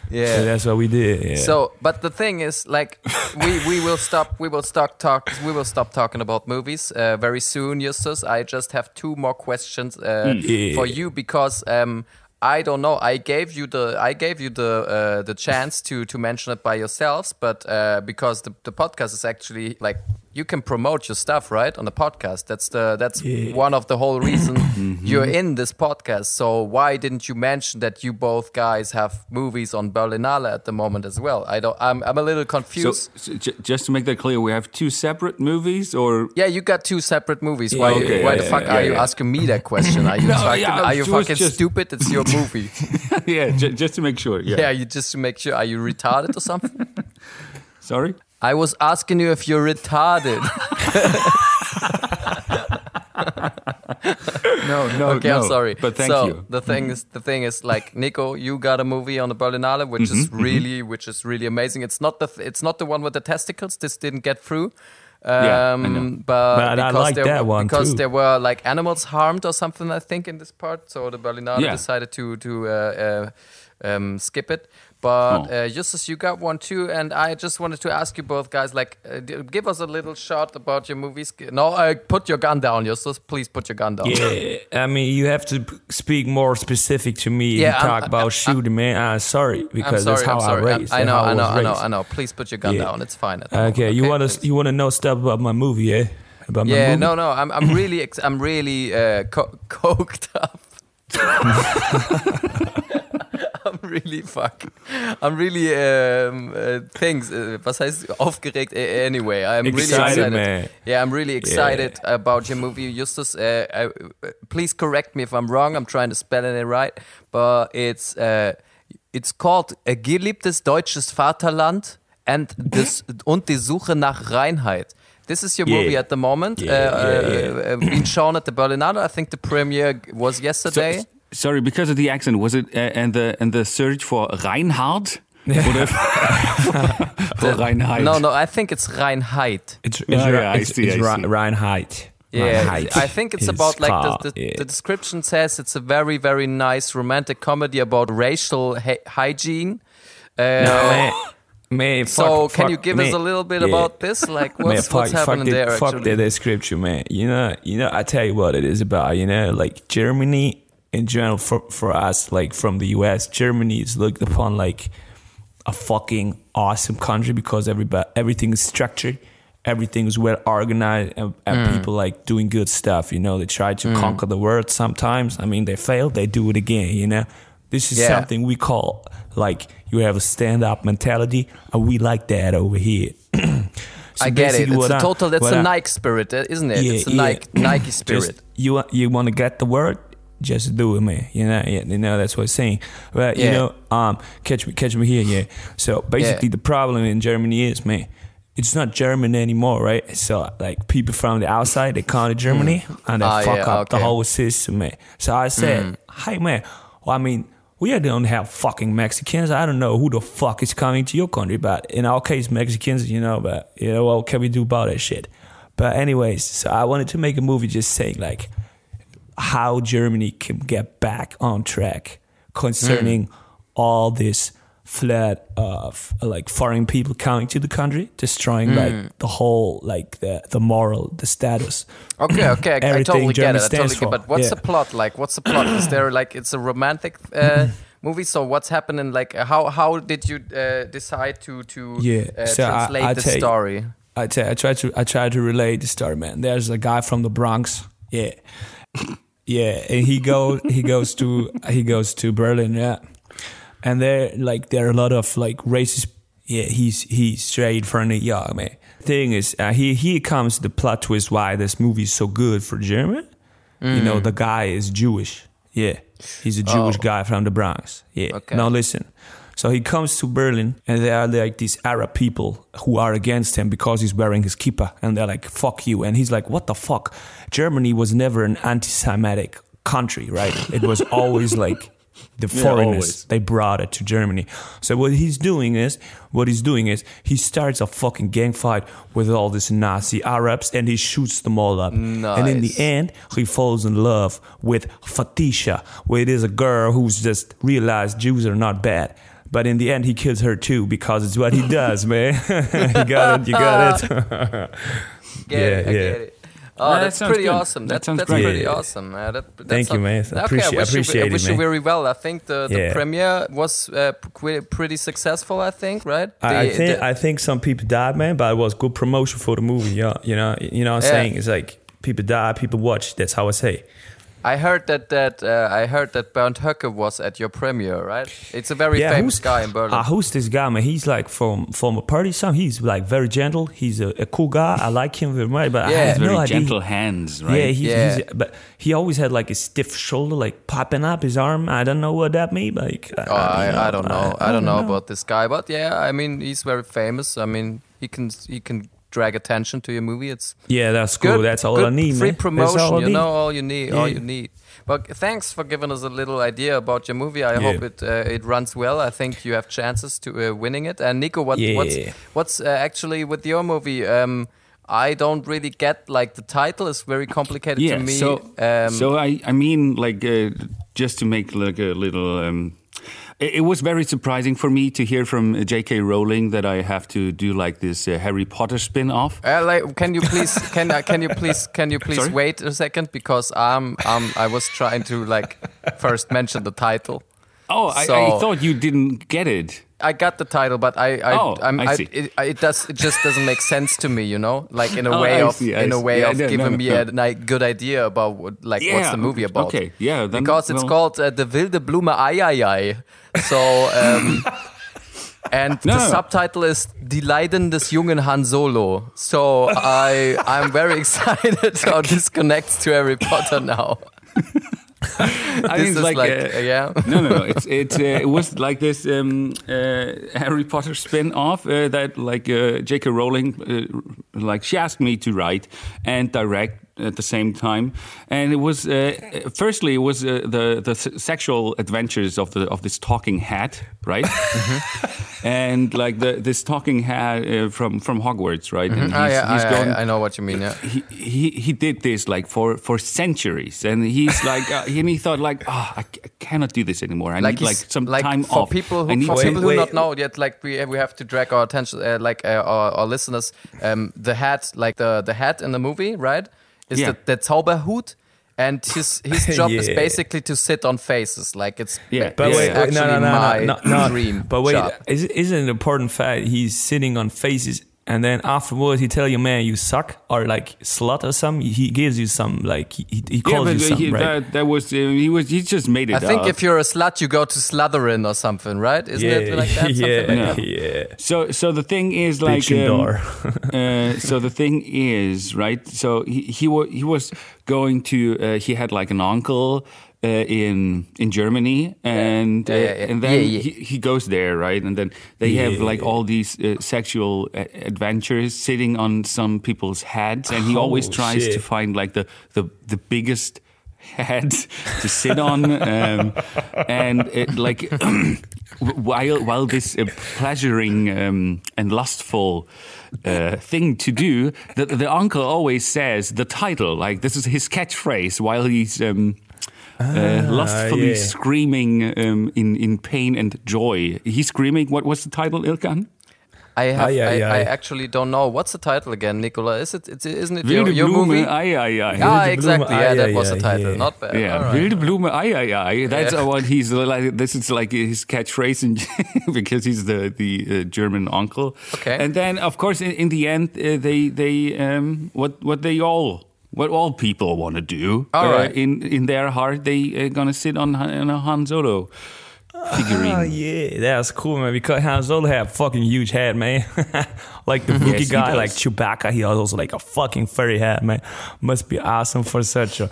Yeah. so that's what we did yeah. So, but the thing is, like, (laughs) we we will stop. We will stop talk. We will stop talking about movies uh, very soon, Justus. I just have two more questions uh, Yeah. for you because um, I don't know. I gave you the I gave you the uh, the chance to to mention it by yourselves, but uh, because the the podcast is actually like you can promote your stuff right on the podcast. That's the that's Yeah. one of the whole reason (coughs) mm-hmm. you're in this podcast. So why didn't you mention that you both guys have movies on Berlinale at the moment as well? I don't. I'm I'm a little confused. so j- just to make that clear, we have two separate movies, or yeah, you got two separate movies. Yeah, why okay, why yeah, the fuck are you asking me that question? Are you (laughs) No, fucking, are you fucking just- stupid? It's your movie. (laughs) yeah, j- just to make sure. Yeah. yeah, you just to make sure. Are you retarded or something? (laughs) Sorry. I was asking you if you're retarded. (laughs) no, no. okay, no. I'm sorry. But thank so you. Mm-hmm. the thing is, the thing is, like Nico, you got a movie on the Berlinale, which is Mm-hmm, really, which is really amazing. It's not the, it's not the one with the testicles. This didn't get through. Yeah, Um, know. but, But I because like there that were, one because too. there were like animals harmed or something, I think, in this part. So the Berlinale Yeah. decided to to uh, uh, um, skip it. But Oh. uh, Justus, you got one too, and I just wanted to ask you both guys, like, uh, give us a little shot about your movies. No, uh, put your gun down, Justus. Please put your gun down. Yeah, I mean, you have to speak more specific to me. Yeah, you I'm- talk about I'm- shooting, man. I'm sorry I'm because sorry. that's how I'm. I I- raised. I that's know. how I know. I know. I know. Please put your gun Yeah. down. It's fine. moment, Okay, you want to you want to know stuff about my movie, yeah? About my Yeah. movie? No. No. I'm. I'm really. Ex- I'm really uh, co- (laughs) coked up. (laughs) (laughs) Really fuck. I'm really um, uh, things. Uh, was heißt aufgeregt? Uh, Anyway, I'm really Excited, excited. man. Yeah, I'm really excited about your movie, Justus. Uh, uh, please correct me if I'm wrong. I'm trying to spell it right, but it's uh, it's called "A geliebtes deutsches Vaterland" and this und die Suche nach Reinheit. This is your Yeah. movie at the moment. Yeah, uh, yeah, uh, uh, being shown at the Berlinale. I think the premiere was yesterday. Sorry, because of the accent, was it uh, and the and the search for Reinhard? Oder (laughs) for Reinhard? no, no, I think it's Reinheit. It's, it's, Yeah, Ri- yeah, I it's, see, it's I Reinheit. Yeah, Reinheit I think it's is about like the, the, yeah. the description says it's a very very nice romantic comedy about racial hy- hygiene. Uh, No, man. Man, so fuck, can fuck, you give man. us a little bit Yeah. about this? Like Man, what's fuck, what's happening fuck there the, fuck actually? the description, man. You know, you know. I tell you what it is about. You know, like Germany in general for for us, like from the U.S. Germany is looked upon like a fucking awesome country because everybody everything is structured, everything is well organized, and, and Mm. people like doing good stuff. You know, they try to conquer the world. Sometimes, I mean, they fail, they do it again. You know, this is Yeah. something we call like you have a stand up mentality, and we like that over here. (clears throat) So I get it. It's a total. That's a I- Nike spirit, uh, isn't it? Yeah, it's a yeah. Nike Nike (clears throat) spirit. Just, you you want to get the word, just do it, man. You know, yeah, you know that's what I'm saying. But you know, um, catch me, catch me here, yeah. So basically, the problem in Germany is, man, it's not German anymore, right? So like people from the outside, they come to Germany and they Ah, fuck yeah, up the whole system, man. So I said, hey, man, well, I mean. We don't have fucking Mexicans. I don't know who the fuck is coming to your country, but in our case, Mexicans, you know, but you know, what can we do about that shit? But anyways, so I wanted to make a movie just saying like how Germany can get back on track concerning all this flood of like foreign people coming to the country, destroying like the whole like the the moral, the status. Okay, (clears throat) okay, I, I totally get it. I totally get it. But what's Yeah. the plot like? What's the plot? Is there like it's a romantic (clears throat) uh, movie? So what's happening? Like uh, how how did you uh, decide to to Yeah, uh, so translate I the tell you- story? I tell, I try to I try to relate the story, man. There's a guy from the Bronx, yeah, yeah, and he goes he goes to he goes to Berlin, yeah, and there like there are a lot of like racist. Yeah, he's he's straight from New York, man. Thing is, uh, he here comes the plot twist why this movie is so good for German. You know, the guy is Jewish. Yeah, he's a Jewish Oh. guy from the Bronx. Yeah. Okay. Now listen. So he comes to Berlin, and there are like these Arab people who are against him because he's wearing his kippah, and they're like, "Fuck you!" And he's like, "What the fuck?" Germany was never an anti-Semitic country, right? It was (laughs) always like the foreigners always. they brought it to Germany. So what he's doing is, what he's doing is, he starts a fucking gang fight with all these Nazi Arabs, and he shoots them all up. And in the end, he falls in love with Fatisha, where it is a girl who's just realized Jews are not bad. But in the end, he kills her too because it's what he (laughs) does, man. (laughs) you got it. You got it. (laughs) Get Yeah, it, I yeah. get it. Oh, that that's sounds pretty good. awesome. That That, sounds that's great. pretty Yeah. awesome. Uh, that, that Thank you, sounds- man. I Okay, appreciate- I wish, you, appreciate I it, wish you man. very well. I think the, the Yeah. premiere was uh, qu- pretty successful. I think, right? I, I The- think the- I think some people died, man, but it was good promotion for the movie. Yeah, you know, you know what I'm Yeah. saying? It's like people die, people watch. That's how I say. I heard that that uh, I heard that Bernd Höcke was at your premiere, right? It's a very famous guy in Berlin. Uh, who's this guy, man? He's like from from a party song. He's like very gentle. He's a, a cool guy. I like him very much, but I Yeah. have Very no idea. gentle hands, right? Yeah, he's, Yeah. he's but he always had like a stiff shoulder, like popping up his arm. I don't know what that means. Like, Oh, I, I don't know. I, don't know about this guy, but yeah, I mean, he's very famous. I mean, he can he can drag attention to your movie. It's Yeah, that's cool. That's all good I need, Free man. Promotion, all you need. know, all you need, all you need. But thanks for giving us a little idea about your movie. I Yeah. hope it uh, it runs well. I think you have chances to uh, winning it. And Nico, what, what's what's uh, actually with your movie? Um, I don't really get like the title is very complicated yeah to me. so um, so i i mean like uh, just to make like a little um it, was very surprising for me to hear from uh, J.K. Rowling that I have to do like this uh, Harry Potter spin-off. Uh, like, can you please can uh, can you please can you please Sorry? wait a second because um um I was trying to like first mention the title. Oh, I, I thought you didn't get it. I got the title, but I I Oh, I see. it, it does it just doesn't make sense to me, you know, like in a (laughs) Oh, way I of see, in a way Yeah, of no, giving no, me no. a ni- good idea about what, like what's the movie about. okay, yeah, then- because it's called uh, the wilde Blume Ai Ai Ai. So. Um, (laughs) And No, the subtitle is Die Leiden des jungen Han Solo. So I I'm very (laughs) excited how this connects to Harry Potter now. I (laughs) This mean, is like, like, uh, yeah. (laughs) no, no, no. It's (laughs) it's uh, it was like this um, uh, Harry Potter spin-off uh, that like uh, J.K. Rowling uh, like she asked me to write and direct at the same time, and it was uh, firstly it was uh, the the s- sexual adventures of the of this talking hat, right? (laughs) and like the this talking hat uh, from from Hogwarts, right? And Oh, yeah, I, going I, I know what you mean. Yeah. he, he he did this like for for centuries, and he's like, uh, and he thought like, oh, I, c- I cannot do this anymore. I need like some like time for off. people I who, for people who Wait, not know yet like we we have to drag our attention uh, like uh, our, our listeners um the hat like the the hat in the movie right is Yeah. the, the Zauberhut and his his (laughs) job is basically to sit on faces like it's Yeah. But wait, yeah. wait, no, no, actually no, my no, no, no. dream But wait, job. is, isn't it an important fact? He's sitting on faces, and then afterwards he tell you, "Man, you suck," or like slut or something. He gives you some like he, he yeah, calls but you something, he, right? that, that was uh, he was he just made it. I think up. if you're a slut you go to Slytherin or something right isn't it like that (laughs) Something yeah, like No. that? yeah. So, so the thing is like, um, (laughs) uh, so the thing is right. So he he, wa- he was going to. Uh, he had like an uncle uh, in in Germany, and Yeah, yeah, uh, yeah. and then Yeah, yeah. He, he goes there, right? And then they have Yeah. like all these uh, sexual uh, adventures sitting on some people's heads, and he always Oh, tries to find like the the the biggest head (laughs) to sit on um, and it, like (clears throat) while while this uh, pleasuring um, and lustful uh, thing to do the, the uncle always says the title like this is his catchphrase while he's um, uh, lustfully yeah. screaming um, in in pain and joy he's screaming what was the title Ilkan I have Ai, ai, I, I actually don't know what's the title again Nicola is it it's, isn't it your, Wilde your Blume, movie ai, ai, ai. Ah, Wilde exactly. Blume, Yeah, ai, that ai, was the title. yeah. Not bad. Yeah, All right. wilde Blume, ai, ai, ai. That's Yeah. what he's like. This is like his catchphrase, in, (laughs) because he's the the uh, German uncle. Okay. And then, of course, in, in the end, uh, they they um, what what they all what all people want to do. All uh. In in their heart, they are gonna sit on, on a Han Solo figurine. Oh yeah, that's cool, man. Because Han Solo had a fucking huge head, man. (laughs) like the (laughs) Wookiee Yes, guy, like Chewbacca, he also like a fucking furry hat, man. Must be awesome for such a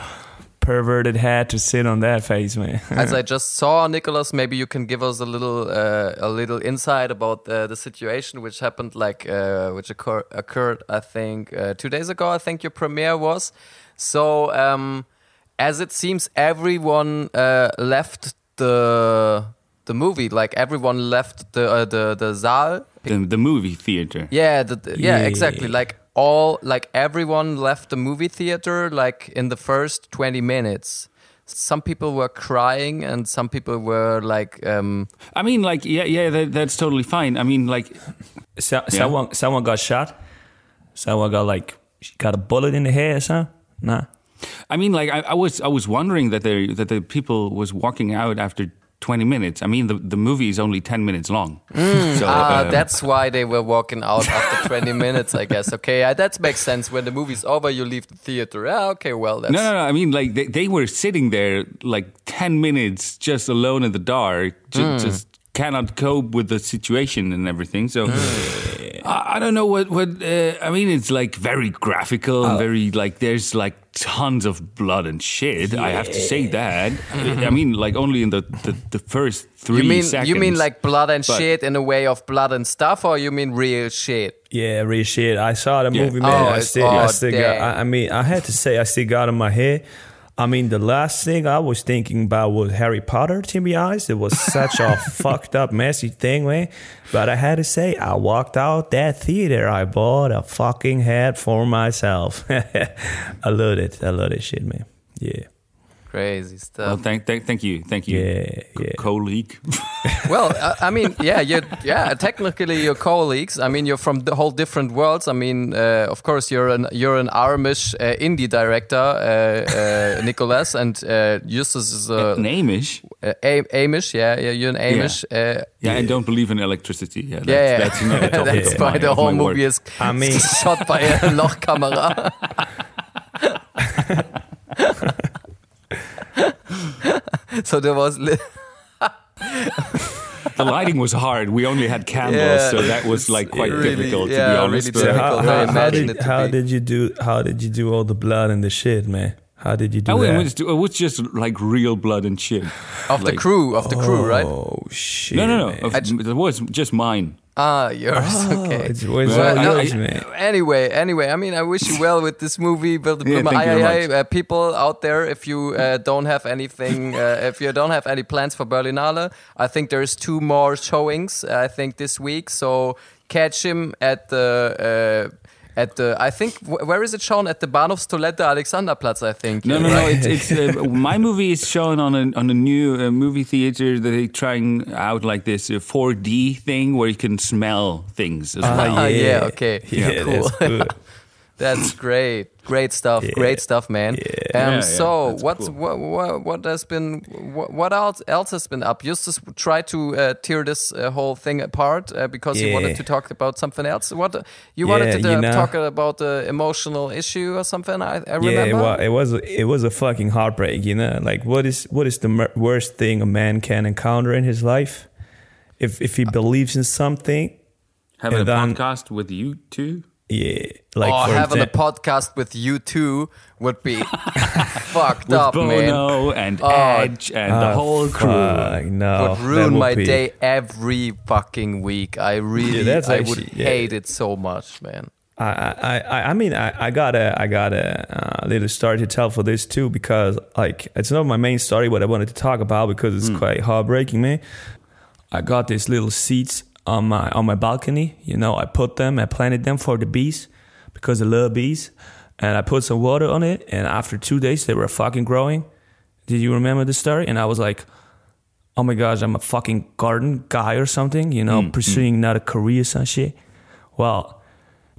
perverted head to sit on that face, man. (laughs) As I just saw, Nicholas, maybe you can give us a little uh, a little insight about uh, the situation which happened, like uh, which occur- occurred, I think, uh, two days ago. I think your premiere was. So, um, as it seems, everyone uh, left the the movie. Like everyone left the uh, the the Saal. the, the movie theater. Yeah, the, the- yeah, Yeah. exactly. Like all, like everyone left the movie theater like in the first twenty minutes. Some people were crying, and some people were like, um, I mean, like, yeah, yeah, that, that's totally fine. I mean, like, So, someone, someone got shot. Someone got like got a bullet in the head or something. Nah. I mean, like I, I was, I was wondering that the that the people was walking out after twenty minutes. I mean, the the movie is only ten minutes long. So, ah, um, that's why they were walking out after twenty minutes. I guess. Okay, yeah, that makes sense. When the movie's over, you leave the theater. Ah, okay, well, that's no, no, no. I mean, like they, they were sitting there like ten minutes just alone in the dark, ju- Hmm. just cannot cope with the situation and everything. So, I, I don't know what what uh, I mean. It's like very graphical Oh. and very like there's like tons of blood and shit. I have to say that. I mean, like only in the the, the first three You mean seconds. you mean like blood and But- shit in a way of blood and stuff, or you mean real shit? Yeah, real shit. I saw the Yeah. movie, man. Oh, I it's- still, I oh, still dang. got. I, I mean, I had to say, I still got in my head. I mean, the last thing I was thinking about was Harry Potter. To be honest, it was such a (laughs) fucked up, messy thing, man. But I had to say, I walked out that theater. I bought a fucking hat for myself. (laughs) I love it. I love that shit, man. Yeah, Crazy stuff. Well, stuff. thank, thank, thank you, thank you, yeah, yeah. colleague. (laughs) Well, I, I mean, yeah, you yeah, technically you're colleagues. I mean, you're from the whole different worlds. I mean, uh, of course, you're an you're an Amish uh, indie director, uh, uh, (laughs) Nicholas, and uh, Justus is a Amish. uh, A- Amish. Yeah, yeah, you're an Amish. Uh, Yeah, I don't believe in electricity. Yeah, that's, yeah, yeah. that's another (laughs) topic. That's of why my- the whole movie work. is I mean- shot by a Lochkamera. (laughs) so there was. Li- the lighting was hard. We only had candles, Yeah, so that was (laughs) like quite really- difficult to yeah, be honest. really but- how, how, how, did, it to how be. did you do? How did you do all the blood and the shit, man? How did you do Oh, it that? was, it was just like real blood and shit. of the crew, of the crew, right? Oh shit! No, no, no. man. Of- It was just mine. Ah, yours. Oh, okay. it's, it's Well, all yours, I- man. Anyway, anyway, I mean, I wish you well with this movie. But Yeah, but thank you I- very I- uh, people out there, if you uh, don't have anything, uh, if you don't have any plans for Berlinale, I think there's two more showings. uh, I think this week, so catch him at the. At the, I think, wh- where is it shown? At the Bahnhofstoilette Alexanderplatz, I think. No, no, no. It's, it's uh, (laughs) my movie is shown on a on a new uh, movie theater that they're trying out like this uh, 4D thing where you can smell things as well. Ah, yeah, okay. Yeah, Cool. (laughs) that's (coughs) great. Great stuff. Yeah. Great stuff, man. Yeah, Um, yeah, so that's what's cool. what, what what has been what, what else else has been up? Justus tried to uh, tear this uh, whole thing apart uh, because you wanted to talk about something else. What you wanted to you uh, know. talk about the emotional issue or something? I, I remember. Yeah, it was, it was a- it was a fucking heartbreak, you know. Like, what is what is the mer- worst thing a man can encounter in his life? If if he believes in something, Having a then- podcast with you too. Yeah, like oh, having a podcast with you two would be (laughs) fucked With up, man. Bono and Oh, Edge and the whole crew. fuck, no, would ruin would my be- day every fucking week. I really, that's I actually- would yeah. hate it so much, man. I, I, I, I mean, I, I got a, I got a uh, little story to tell for this too because like it's not my main story, what I wanted to talk about because it's quite heartbreaking, man. I got these little seeds on my on my balcony. You know, I put them, I planted them for the bees because I love bees, and I put some water on it. And after two days, they were fucking growing. Did you remember the story? And I was like, oh my gosh, I'm a fucking garden guy or something. You know, mm, mm. pursuing not a career some shit. Well,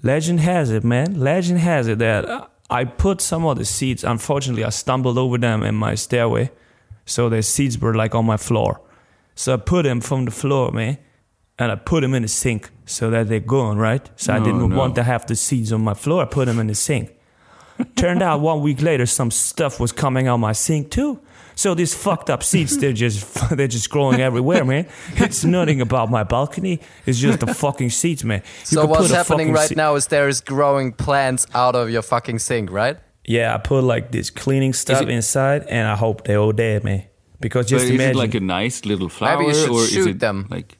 legend has it, man. Legend has it that I put some of the seeds. Unfortunately, I stumbled over them in my stairway, so the seeds were like on my floor. So I put them from the floor, man, and I put them in the sink so that they're gone, right? So I didn't no. want to have the seeds on my floor. I put them in the sink. Turned out one week later, some stuff was coming out my sink too. So these fucked up seeds, they're (laughs) just they're just growing everywhere, man. It's nothing about my balcony. It's just the fucking seeds, man. You So what's happening right se- now is there is growing plants out of your fucking sink, right? Yeah, I put like this cleaning stuff it- inside, and I hope they're all dead, man. Because But just is imagine. it like a nice little flower, Maybe you should or is shoot it them. like?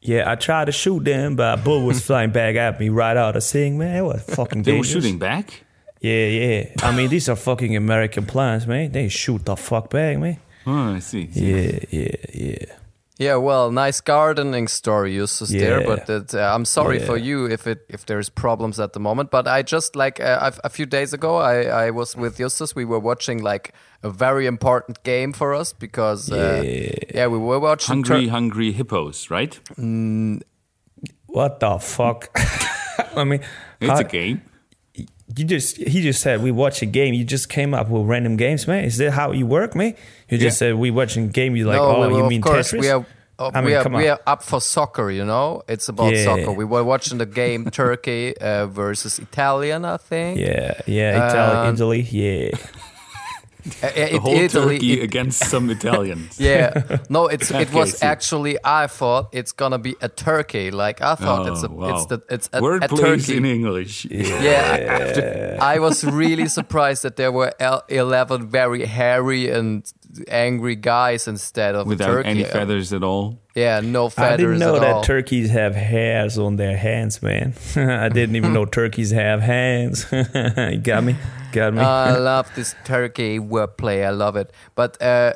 Yeah, I tried to shoot them, but a bullet was (laughs) flying back at me right out of sink, man. It was fucking They were shooting back. Yeah, yeah. I mean, these are fucking American plants, man. They shoot the fuck back, man. Oh, I see. Yeah, yeah, yeah. Yeah, well, nice gardening story, Justus there, Yeah. but it, uh, I'm sorry Yeah. for you if it if there's problems at the moment. But I just like uh, I've- a few days ago, I, I was with Justus. We were watching like a very important game for us because uh, yeah. we were watching Hungry, Tur- hungry hippos, right? What the fuck? (laughs) I mean, It's how- a game. You just he just said we watch a game. You just came up with random games, man. Is that how you work, man? You just Yeah. said we watching a game. You like, no, oh, we were, you of mean course Tetris? we are. uh, I mean, we are we are up for soccer, you know. It's about Yeah. soccer. We were watching the game Turkey uh, versus Italian, I think. Yeah, yeah, Italy, Um, Italy, yeah. (laughs) The it- whole Italy, turkey it- against some (laughs) Italians. yeah, no, it's (laughs) it was see. actually I thought it's gonna be a turkey. Like I thought it's a Oh, wow. it's the it's a, Word a plays turkey. in English. Yeah, I, (laughs) I was really surprised that there were eleven very hairy and angry guys instead of a Without turkey. any feathers at all. Yeah, no feathers I didn't know at that all. turkeys have hairs on their hands, man. I didn't even know turkeys have hands. you got me? Got me? I love this turkey wordplay. I love it. But uh,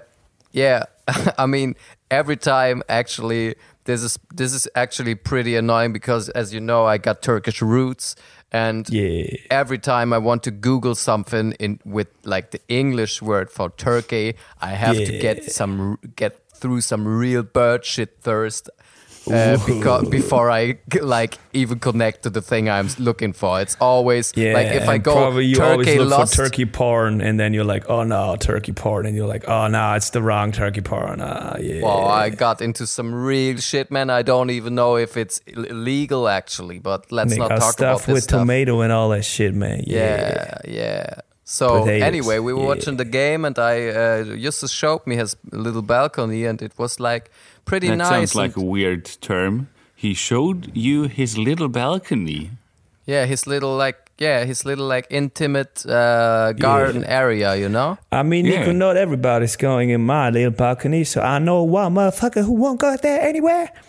yeah, (laughs) I mean, every time actually, this is this is actually pretty annoying because, as you know, I got Turkish roots, and Yeah. every time I want to Google something in with like the English word for turkey, I have to get some get through some real bird shit thirst. Uh, because before I like even connect to the thing I'm looking for, it's always yeah, like if I go probably you always turkey look lost, for turkey porn, and then you're like, oh no, turkey porn, and you're like, oh no, it's the wrong turkey porn. Ah, yeah. Well, I got into some real shit, man. I don't even know if it's illegal actually, but let's They not talk about this with stuff. tomato and all that shit, man. Yeah. Yeah, yeah. So Potatoes, anyway, we were watching the game, and I uh, Justus showed me his little balcony, and it was like pretty That nice. sounds like a weird term. He showed you his little balcony. yeah, his little like yeah, his little like intimate uh, garden area, you know. I mean, Yeah. Nico, not everybody's going in my little balcony, so I know one motherfucker who won't go there anywhere. (laughs)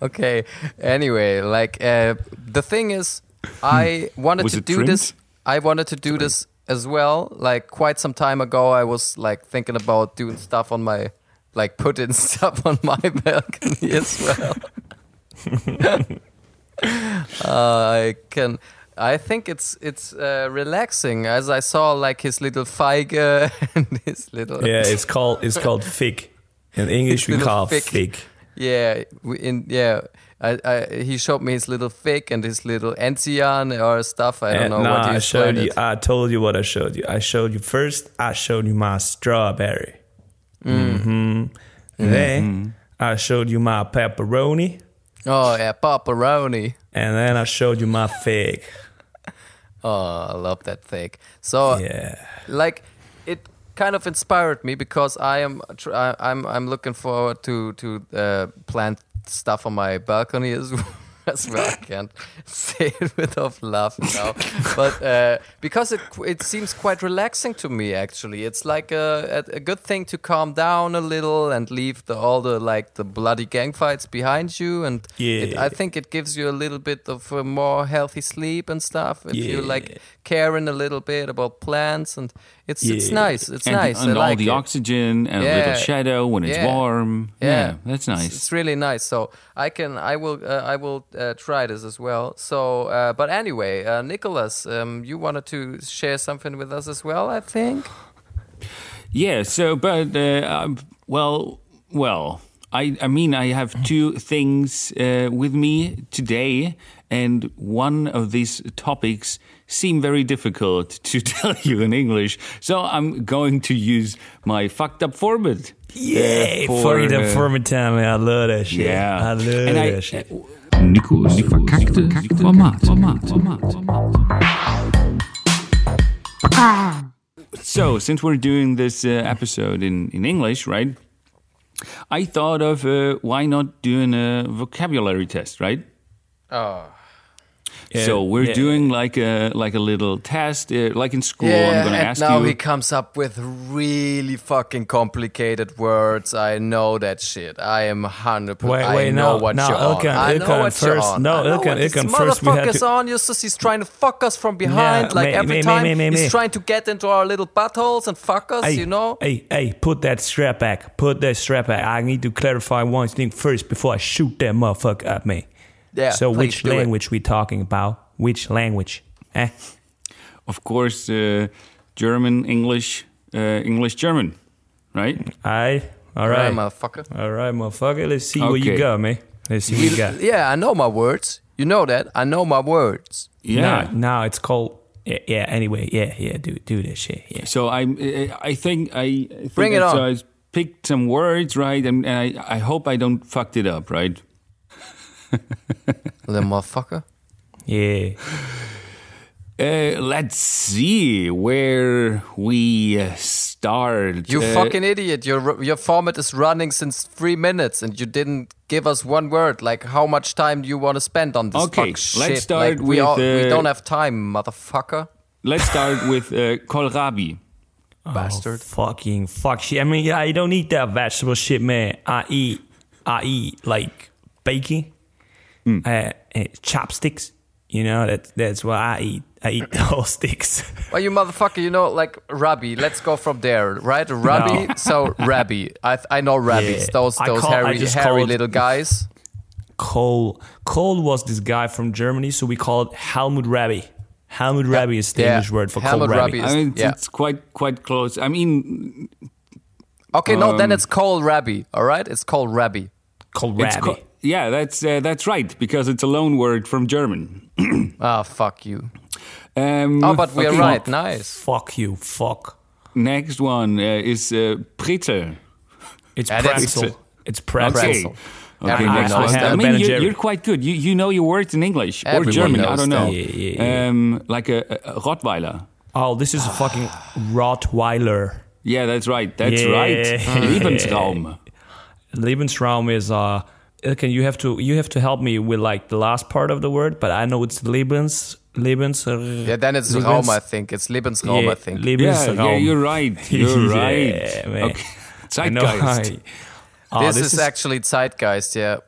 Okay. Anyway, like uh, the thing is, I (laughs) wanted Was to it do trimmed? this. I wanted to do this as well. Like quite some time ago, I was like thinking about doing stuff on my, like putting (laughs) stuff on my (laughs) balcony as well. (laughs) uh, I can. I think it's it's uh, relaxing as I saw like his little feige and his little Yeah, it's called it's called fig. In English, we call fig. fig. Yeah, we- in yeah. I, I, he showed me his little fig and his little enzian or stuff. I don't And know nah, what he I showed you. it. I told you what I showed you. I showed you first. I showed you my strawberry. Mm. hmm Then I showed you my pepperoni, Oh yeah, pepperoni. and then I showed you my fig. (laughs) Oh, I love that fig. So Yeah. like it kind of inspired me because I am I'm I'm looking forward to to uh, plant stuff on my balcony as well. (laughs) As well, I can't (laughs) say it without laughing now, but uh, because it it seems quite relaxing to me. Actually, it's like a, a, good thing to calm down a little and leave the all the like the bloody gang fights behind you. And it, I think it gives you a little bit of a more healthy sleep and stuff. If you like caring a little bit about plants and it's it's nice it's and nice and I all like the it. oxygen and a little shadow when it's Yeah. warm. yeah, that's nice. it's, really nice so i can i will uh, i will uh, try this as well so uh, but anyway uh, nicholas um, you wanted to share something with us as well i think Yeah. So, but uh, um, well, well, I I mean, I have two things uh, with me today, and one of these topics seem very difficult to (laughs) tell you in English. So I'm going to use my fucked up format. Yeah, uh, for, for the uh, former time, man. I love that shit. Yeah, I love and I, that shit. Nico's verkackte Format. So, since we're doing this uh, episode in, in English, right? I thought of uh, why not doing a vocabulary test, right? oh Yeah, so we're yeah. doing like a like a little test, uh, like in school. I'm gonna and ask now you. he comes up with really fucking complicated words. I know that shit. I am hundred percent. Wait, I know no, what no, you're Ilkan, on. I know Ilkan, what you're first- on. no, I know Ilkan, what this Ilkan, first we had motherfucker's to- on. Justus, he's trying to fuck us from behind. Yeah, like me- every me- time me- me- me. he's trying to get into our little buttholes and fuck us. Hey, you know. Hey, hey, put that strap back. Put that strap back. I need to clarify one thing first before I shoot that motherfucker at me. Yeah. so which do it. language we talking about? Which language? Eh? of course, uh, German, English, uh, English, German, right? Aye. All Right, right. motherfucker. All right, motherfucker. Let's see what you got, man. Let's see what you got. Yeah, I know my words. You know that. I know my words. Yeah. Now, now it's called. Yeah, yeah. Anyway, yeah, yeah. Do do that shit. Yeah. So I, I think I I think Bring it I- So. I picked some words, right? And, and I, I hope I don't fucked it up, right? Little motherfucker. Yeah. Uh, let's see where we uh, start. You Uh, fucking idiot! Your your format is running since three minutes, and you didn't give us one word. Like, how much time do you want to spend on this Okay, fuck let's start like, we with, all, we uh, don't have time, motherfucker. Let's start with uh, kohlrabi. Bastard. Fucking fuck shit. I mean, yeah, I don't eat that vegetable shit, man. I eat, I eat like bacon, Hmm. uh, uh, chopsticks. You know that that's what I eat. I eat those (laughs) sticks. Well, you motherfucker, you know, like Rabbi. Let's go from there, right? Rabbi. No. So Rabbi, I I know rabbis. Yeah. Those those call- hairy hairy called- little guys. Kohl, Kohl was this guy from Germany, so we call it Helmut Rabbi. Helmut Rabbi is the Yeah. English word for Helmut Kohl Rabbi. Rabbi. I mean, it's, yeah. it's quite quite close. I mean, Okay, no, then Um, it's Cole Rabbi. All right, it's called Rabbi. Cole it's Rabbi. Co- yeah, that's uh, that's right because it's a loan word from German. (clears throat) Ah, fuck you. Um, Oh, but we are okay, right. Nice. Fuck you. Fuck. Next one uh, is uh, pretzel. It's Yeah, pretzel. It's pretzel. Okay. Pretzel. Okay, Everyone next knows one. I mean, you're, you're quite good. You you know your words in English or German. I don't know. that. Yeah, yeah, Um, like a, a a Rottweiler. Oh, this is a fucking Rottweiler. Yeah, that's right. That's Yeah. right. (laughs) Lebensraum. Lebensraum is uh okay, you have to you have to help me with like the last part of the word, but I know it's Lebens Lebens uh, Yeah, then it's Raum, I think. It's Lebensraum, yeah, I think. Yeah, Lebensraum. yeah, you're right. (laughs) You're right. man. Okay. I know. Zeitgeist. I- Oh, ah, this, is, actually Zeitgeist, yeah.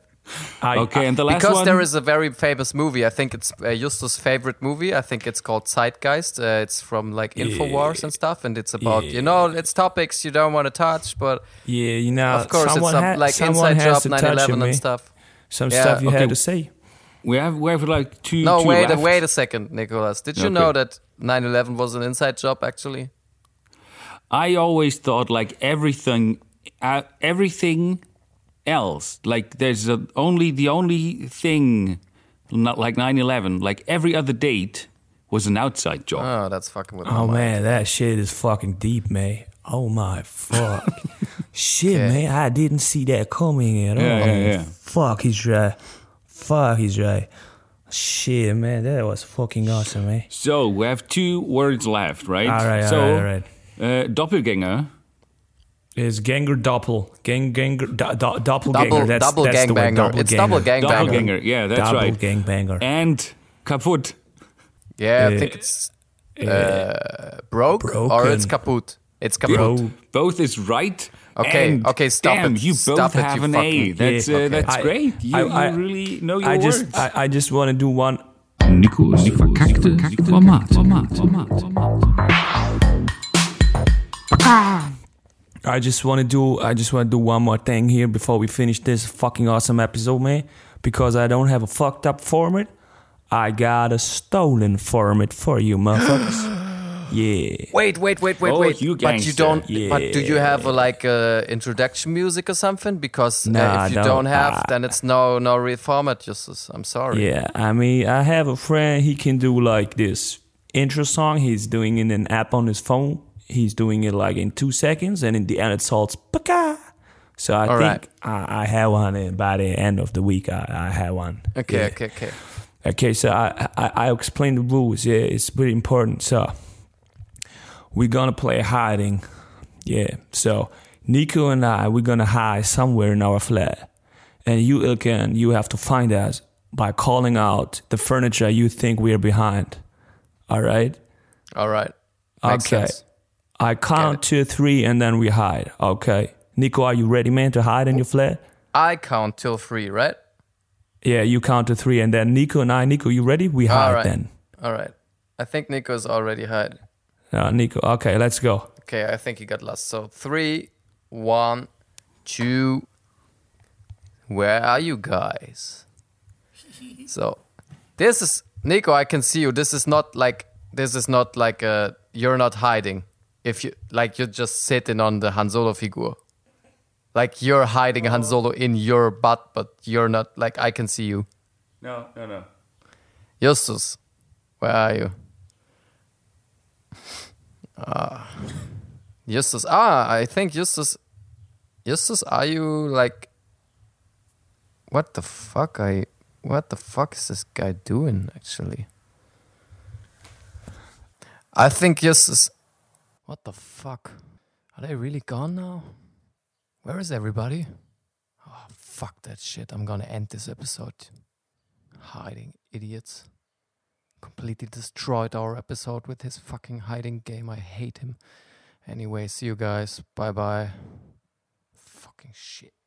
I- Okay, and the last because one. there is a very famous movie. I think it's uh, Justus' favorite movie. I think it's called Zeitgeist. Uh, it's from like Infowars and stuff, and it's about you know it's topics you don't want to touch, but yeah, you know, of course it's someone some, ha- like someone Inside Job, to 9/11 and stuff. Some Yeah, stuff you okay. had to say. we have we have like two. No, two wait, left. wait a second, Nicholas. Did you Okay. know that 9/11 was an inside job actually? I always thought like everything, uh, everything else. Like there's a, only the only thing, not like 9/11. Like every other date was an outside job. Oh, that's fucking with Oh my mind. man, that shit is fucking deep, man. Oh my fuck. (laughs) shit, Okay. man, I didn't see that coming at all. Yeah, yeah, yeah. Fuck, he's right. Fuck, he's right. Shit, man, that was fucking awesome, man. So we have two words left, right? All right, all so, right, all right. Uh, doppelganger. It's Ganger Doppel. Gang, ganger, do, do, doppelganger. Double, that's, double that's the word. gangbanger. It's double Doppelganger. gangbanger. Doppelganger. Yeah, that's right double right. gangbanger. And kaput. Yeah, I Uh, think it's uh, broke or it's kaput. It's kaput. Bro. Both is right. Okay, and okay, stop damn, it. you Stop both it, have you an A. fucking- That's Yeah, uh, okay. that's I- great. You, I- you I- really know your I words. just, I, I just want to do one. Nico's verkackte Format. Format. Format. I just want to do I just want to do one more thing here before we finish this fucking awesome episode, man. Because I don't have a fucked up format, I got a stolen format for you, motherfuckers. (gasps) yeah. Wait, wait, wait, wait, Oh, wait. you but you don't. But do you have a, like uh, introduction music or something? Because uh, if you don't. don't have, Ah. then it's no no real format. Just I'm sorry. Yeah, I mean, I have a friend. He can do like this intro song. He's doing in an app on his phone. He's doing it like in two seconds, and in the end, it starts "Paka." So I All think right. I, I have one, and by the end of the week, I, I have one. Okay, Yeah. okay, okay. Okay, so I, I I explain the rules. Yeah, it's pretty important. So we're gonna play hiding. Yeah. So Nico and I we're gonna hide somewhere in our flat, and you Ilkan, you have to find us by calling out the furniture you think we're behind. All right. All right. Makes okay. sense. I count to three and then we hide. Okay. Nico, are you ready, man, to hide in your flat? I count till three, right? Yeah, you count to three, and then Nico and I. Nico, you ready? We hide All right. then. All right. I think Nico's already hide. Uh, Nico, okay, let's go. Okay, I think he got lost. So three, one, two. Where are you guys? (laughs) So this is Nico. I can see you. This is not like this is not like a you're not hiding. If you like, you're just sitting on the Han Solo figure. Like you're hiding Han Solo in your butt, but you're not. Like I can see you. No, no, no. Justus, where are you? Ah, Justus. Ah, I think Justus. Justus, are you like? What the fuck? I. What the fuck is this guy doing? Actually. I think Justus. What the fuck? Are they really gone now? Where is everybody? Oh, fuck that shit. I'm gonna end this episode. Hiding idiots. Completely destroyed our episode with his fucking hiding game. I hate him. Anyway, see you guys. Bye bye. Fucking shit.